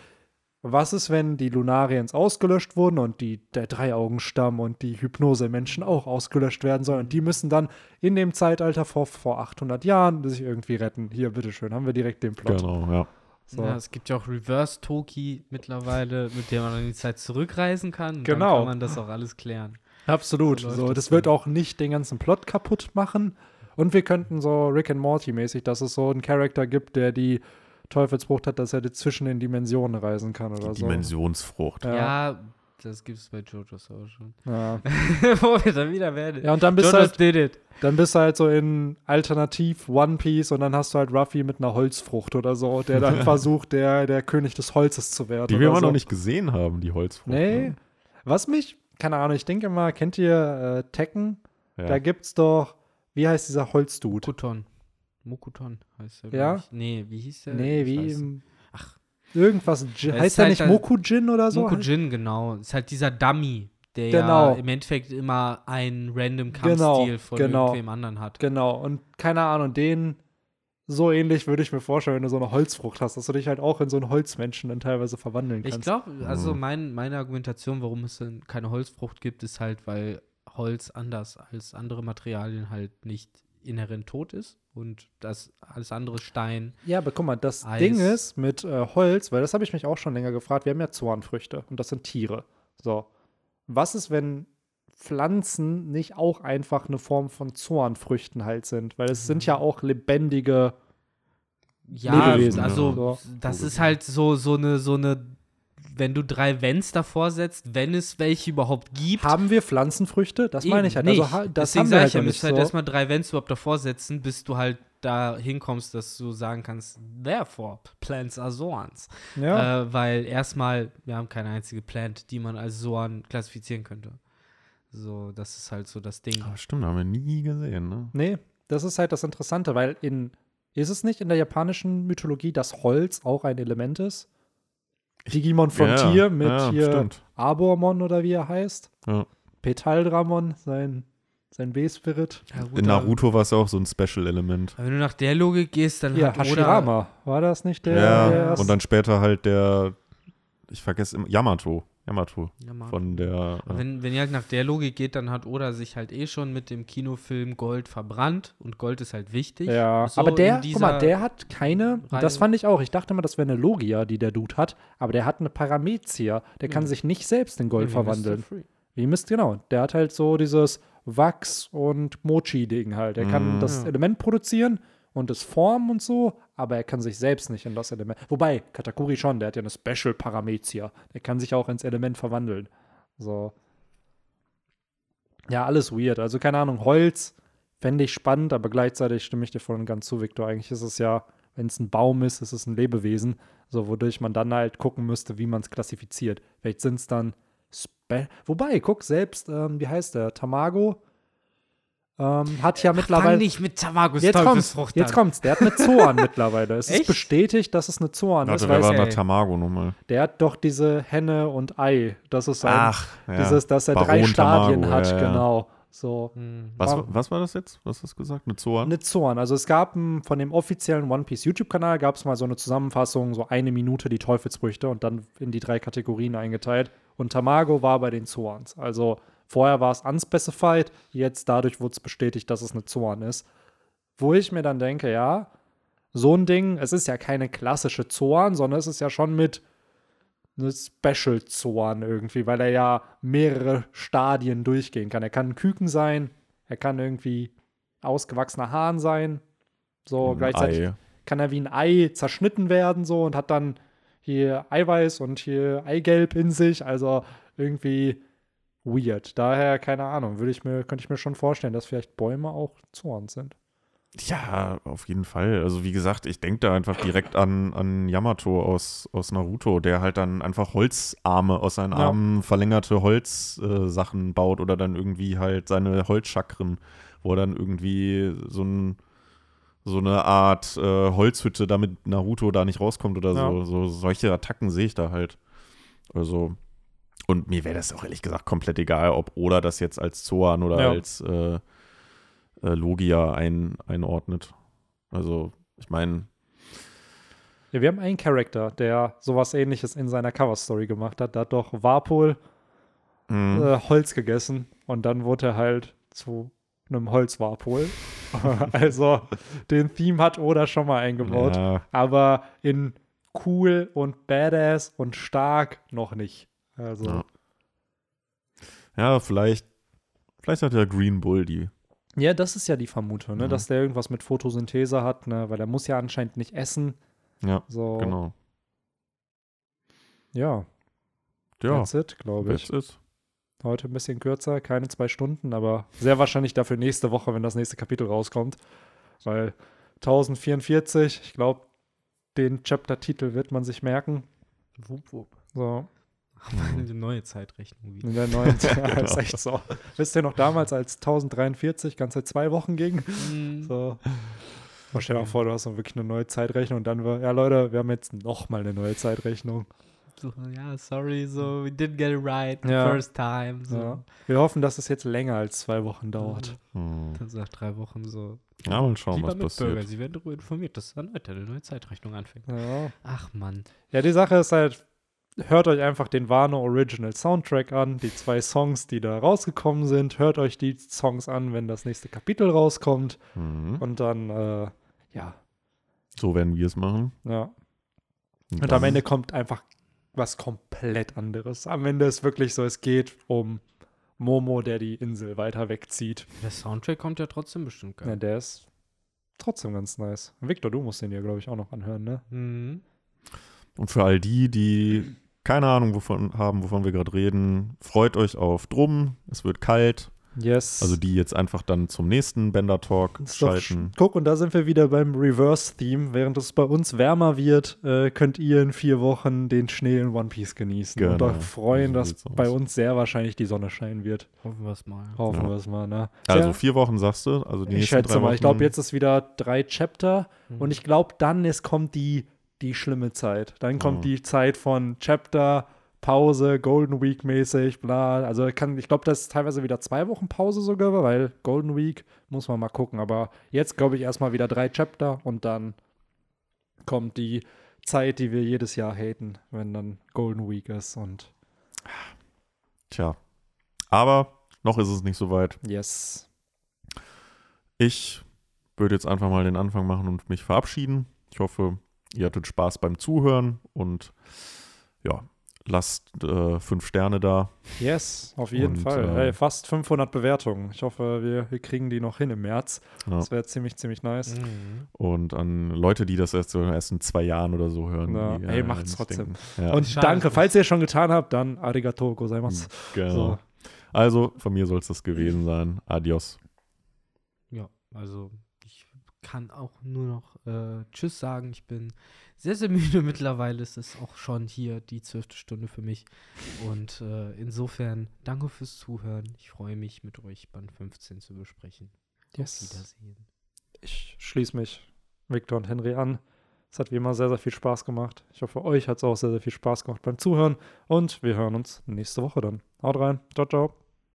was ist, wenn die Lunariens ausgelöscht wurden und die, der Dreiaugenstamm und die Hypnose-Menschen auch ausgelöscht werden sollen? Und die müssen dann in dem Zeitalter vor, vor 800 Jahren sich irgendwie retten. Hier, bitteschön, haben wir direkt den Plot. Genau, ja. So. Ja, es gibt ja auch Reverse Toki mittlerweile, mit dem man in die Zeit zurückreisen kann. Und Genau. Dann kann man das auch alles klären. Absolut. So So, das es wird dann. auch nicht den ganzen Plot kaputt machen. Und wir könnten so Rick and Morty mäßig, dass es so einen Charakter gibt, der die Teufelsfrucht hat, dass er zwischen den Dimensionen reisen kann oder Die so. Dimensionsfrucht. Ja. Ja, das gibt es bei JoJo's auch schon. Ja. Wo wir dann wieder werden. ja, und dann bist, du JoJo's halt, did it. dann bist du halt so in Alternativ One Piece und dann hast du halt Ruffy mit einer Holzfrucht oder so, der dann versucht, der, der König des Holzes zu werden. Die wir immer so. noch nicht gesehen haben, die Holzfrucht. Nee. ne? Was mich, keine Ahnung, ich denke mal, kennt ihr äh, Tekken? Ja. Da gibt's doch, wie heißt dieser Holzdude? Mokuton. Mokuton heißt er. Ja? Ich. Nee, wie hieß der? Nee, wie im, Ach. irgendwas Jin. Es Heißt der halt nicht Mokujin oder so? Mokujin, genau. Ist halt dieser Dummy, der Genau. ja im Endeffekt immer einen random Kampfstil Genau, von genau. irgendwem anderen hat. Genau. Und keine Ahnung, den so ähnlich würde ich mir vorstellen, wenn du so eine Holzfrucht hast, dass du dich halt auch in so einen Holzmenschen dann teilweise verwandeln kannst. Ich glaube, also Mhm. mein, meine Argumentation, warum es dann keine Holzfrucht gibt, ist halt, weil Holz anders als andere Materialien halt nicht inhärent tot ist und das alles andere Stein. Ja, aber guck mal, das Eis. Ding ist mit äh, Holz, weil das habe ich mich auch schon länger gefragt, wir haben ja Zornfrüchte und das sind Tiere. So. Was ist, wenn Pflanzen nicht auch einfach eine Form von Zornfrüchten halt sind? Weil es sind ja auch lebendige Ja, Lebewesen, also ja. das ist halt so, so eine, so eine, wenn du drei Wenns davor setzt, wenn es welche überhaupt gibt. Haben wir Pflanzenfrüchte? Das meine ich halt. Also, ha- das Deswegen haben wir sag halt ich ja, müsst nicht du halt so. erstmal drei Wenns überhaupt davor setzen, bis du halt da hinkommst, dass du sagen kannst, therefore, plants are Zorns. Ja. Äh, weil erstmal, wir haben keine einzige Plant, die man als Zorn klassifizieren könnte. So, das ist halt so das Ding. Ah, stimmt, haben wir nie gesehen, ne? Nee, das ist halt das Interessante, weil in ist es nicht in der japanischen Mythologie, dass Holz auch ein Element ist? Digimon Frontier ja, mit ja, hier Stimmt. Abormon oder wie er heißt. Ja. Petaldramon, sein, sein B-Spirit. In Naruto war es ja auch so ein Special-Element. Wenn du nach der Logik gehst, dann Ja, hat Hashirama. War das nicht der? Ja, der und dann später halt der, ich vergesse immer, Yamato. Yamato Ja, Mann. von der. Äh, Wenn, wenn ihr halt nach der Logik geht, dann hat Oda sich halt eh schon mit dem Kinofilm Gold verbrannt und Gold ist halt wichtig. Ja, So aber der, guck mal, der hat keine, und das Reihe. fand ich auch, ich dachte immer, das wäre eine Logia, die der Dude hat, aber der hat eine Paramezia, der kann Ja. sich nicht selbst in Gold Ja, verwandeln. Wie Mist, genau. Der hat halt so dieses Wachs und Mochi-Ding halt. Er kann Mm. das Ja. Element produzieren und es formen und so, aber er kann sich selbst nicht in das Element. Wobei, Katakuri schon, der hat ja eine Special Paramezia. Der kann sich auch ins Element verwandeln. So. Ja, alles weird. Also keine Ahnung, Holz fände ich spannend, aber gleichzeitig stimme ich dir voll und ganz zu, Victor. Eigentlich ist es ja, wenn es ein Baum ist, ist es ein Lebewesen, so wodurch man dann halt gucken müsste, wie man es klassifiziert. Vielleicht sind es dann Spe Wobei, guck, selbst, ähm, wie heißt der? Tamago ähm, hat ja Fang mittlerweile. nicht mit Tamagos Jetzt kommt's, jetzt kommt's. Der hat eine Zoan mittlerweile. Es ist Echt? bestätigt, dass es eine Zoan ist. Warte, wer Weil war ey. Tamago nochmal? der hat doch diese Henne und Ei. Das ist sein, Ach, ja. dieses, dass er drei Baron Stadien Tamago, hat, ja, ja. genau. So. Hm. Was, War- was war das jetzt? Was hast du gesagt? Eine Zoan? Eine Zorn. Also es gab von dem offiziellen One Piece YouTube-Kanal gab es mal so eine Zusammenfassung, so eine Minute die Teufelsfrüchte und dann in die drei Kategorien eingeteilt. Und Tamago war bei den Zorns. Also vorher war es unspecified, jetzt dadurch wurde es bestätigt, dass es eine Zorn ist. Wo ich mir dann denke, ja, so ein Ding, es ist ja keine klassische Zorn, sondern es ist ja schon mit eine Special Zorn irgendwie, weil er ja mehrere Stadien durchgehen kann. Er kann ein Küken sein, er kann irgendwie ausgewachsener Hahn sein. So Ein gleichzeitig Ei. kann er wie ein Ei zerschnitten werden so und hat dann hier Eiweiß und hier Eigelb in sich. Also irgendwie weird. Daher keine Ahnung, würde ich mir könnte ich mir schon vorstellen, dass vielleicht Bäume auch Zorn sind. Ja, auf jeden Fall. Also wie gesagt, ich denke da einfach direkt an, an Yamato aus, aus Naruto, der halt dann einfach Holzarme aus seinen Ja. Armen, verlängerte Holzsachen äh, baut oder dann irgendwie halt seine Holzchakren, wo er dann irgendwie so, ein, so eine Art äh, Holzhütte, damit Naruto da nicht rauskommt oder so. Ja. so. Solche Attacken sehe ich da halt. Also, und mir wäre das auch ehrlich gesagt komplett egal, ob Oda das jetzt als Zoan oder Ja. als äh, äh, Logia ein, einordnet. Also, ich meine, Ja, wir haben einen Charakter, der sowas ähnliches in seiner Cover-Story gemacht hat. Da hat doch Warpol hm, äh, Holz gegessen und dann wurde er halt zu einem Holzwarpol. also den Theme hat Oda schon mal eingebaut, ja, aber in cool und badass und stark noch nicht. Also Ja. ja, vielleicht, vielleicht hat ja Green Bull die. ja, das ist ja die Vermutung, ne, Mhm. dass der irgendwas mit Photosynthese hat, ne, weil er muss ja anscheinend nicht essen. Ja, So genau. ja, Ja, that's it, glaube ich. that's it. Heute ein bisschen kürzer, keine zwei Stunden, aber sehr wahrscheinlich dafür nächste Woche, wenn das nächste Kapitel rauskommt. Weil 1044, ich glaube, den Chapter-Titel wird man sich merken. Wupp, wupp. So, Eine neue Zeitrechnung wieder. in der neuen ja, ist echt so. Wisst ihr noch damals, als 1043 ganze zwei Wochen ging? Hm. So. Oh, stell dir mal vor, du hast noch wirklich eine neue Zeitrechnung und dann war, ja Leute, wir haben jetzt nochmal eine neue Zeitrechnung. So, ja, sorry, so, we didn't get it right the Ja. first time. So. Ja. Wir hoffen, dass es jetzt länger als zwei Wochen dauert. Hm. Dann nach drei Wochen so. Ja, mal schauen, Lieber was passiert. Sie werden darüber informiert, dass erneut eine neue Zeitrechnung anfängt. Ja. Ach Mann. Ja, die Sache ist halt, hört euch einfach den Wano Original Soundtrack an, die zwei Songs, die da rausgekommen sind. Hört euch die Songs an, wenn das nächste Kapitel rauskommt. Mhm. Und dann, äh, ja, So werden wir es machen. ja. Und dann- am Ende kommt einfach was komplett anderes. Am Ende ist wirklich so, es geht um Momo, der die Insel weiter wegzieht. Der Soundtrack kommt ja trotzdem bestimmt Ja, geil. der ist trotzdem ganz nice. Victor, du musst den ja, glaube ich, auch noch anhören, ne? Mhm. Und für all die, die keine Ahnung wovon haben, wovon wir gerade reden, freut euch auf Drum. Es wird kalt. Yes. Also die jetzt einfach dann zum nächsten Bender Talk schalten. sch- Guck, und da sind wir wieder beim Reverse-Theme. Während es bei uns wärmer wird, äh, könnt ihr in vier Wochen den Schnee in One Piece genießen. Und Genau. euch freuen, So dass bei uns sehr wahrscheinlich die Sonne scheinen wird. Hoffen wir es mal. Hoffen Ja. wir es mal, ne? Also vier Wochen sagst du? Also die ich nächsten schätze drei mal, ich glaube, Wochen- jetzt ist wieder drei Chapter Mhm. und ich glaube, dann ist, kommt die, die schlimme Zeit. Dann kommt Mhm. die Zeit von Chapter, Pause, Golden Week mäßig, bla. Also kann, ich glaube, das ist teilweise wieder zwei Wochen Pause sogar, weil Golden Week muss man mal gucken. Aber jetzt glaube ich erstmal wieder drei Chapter und dann kommt die Zeit, die wir jedes Jahr haten, wenn dann Golden Week ist und Tja. Aber noch ist es nicht so weit. yes. Ich würde jetzt einfach mal den Anfang machen und mich verabschieden. Ich hoffe, ihr hattet Spaß beim Zuhören und ja, lasst äh, fünf Sterne da. Yes, auf jeden Und, Fall. äh, hey, fast 500 Bewertungen. Ich hoffe, wir, wir kriegen die noch hin im März. Ja. Das wäre ziemlich, ziemlich nice. Mhm. Und an Leute, die das erst, so erst in zwei Jahren oder so hören. Ja, die, ey, äh, macht's trotzdem. denken. Ja, Und Schade. danke, falls ihr es schon getan habt, dann arigato gozaimasu. genau. So. Also, von mir soll es das gewesen sein. Adios. Ja, also kann auch nur noch äh, Tschüss sagen. Ich bin sehr, sehr müde mittlerweile. Es ist auch schon hier die zwölfte Stunde für mich. Und äh, insofern danke fürs Zuhören. Ich freue mich, mit euch Band 15 zu besprechen. Auf Yes. Wiedersehen. Ich schließe mich Victor und Henry an. Es hat wie immer sehr, sehr viel Spaß gemacht. Ich hoffe, euch hat es auch sehr, sehr viel Spaß gemacht beim Zuhören. Und wir hören uns nächste Woche dann. Haut rein. Ciao, ciao.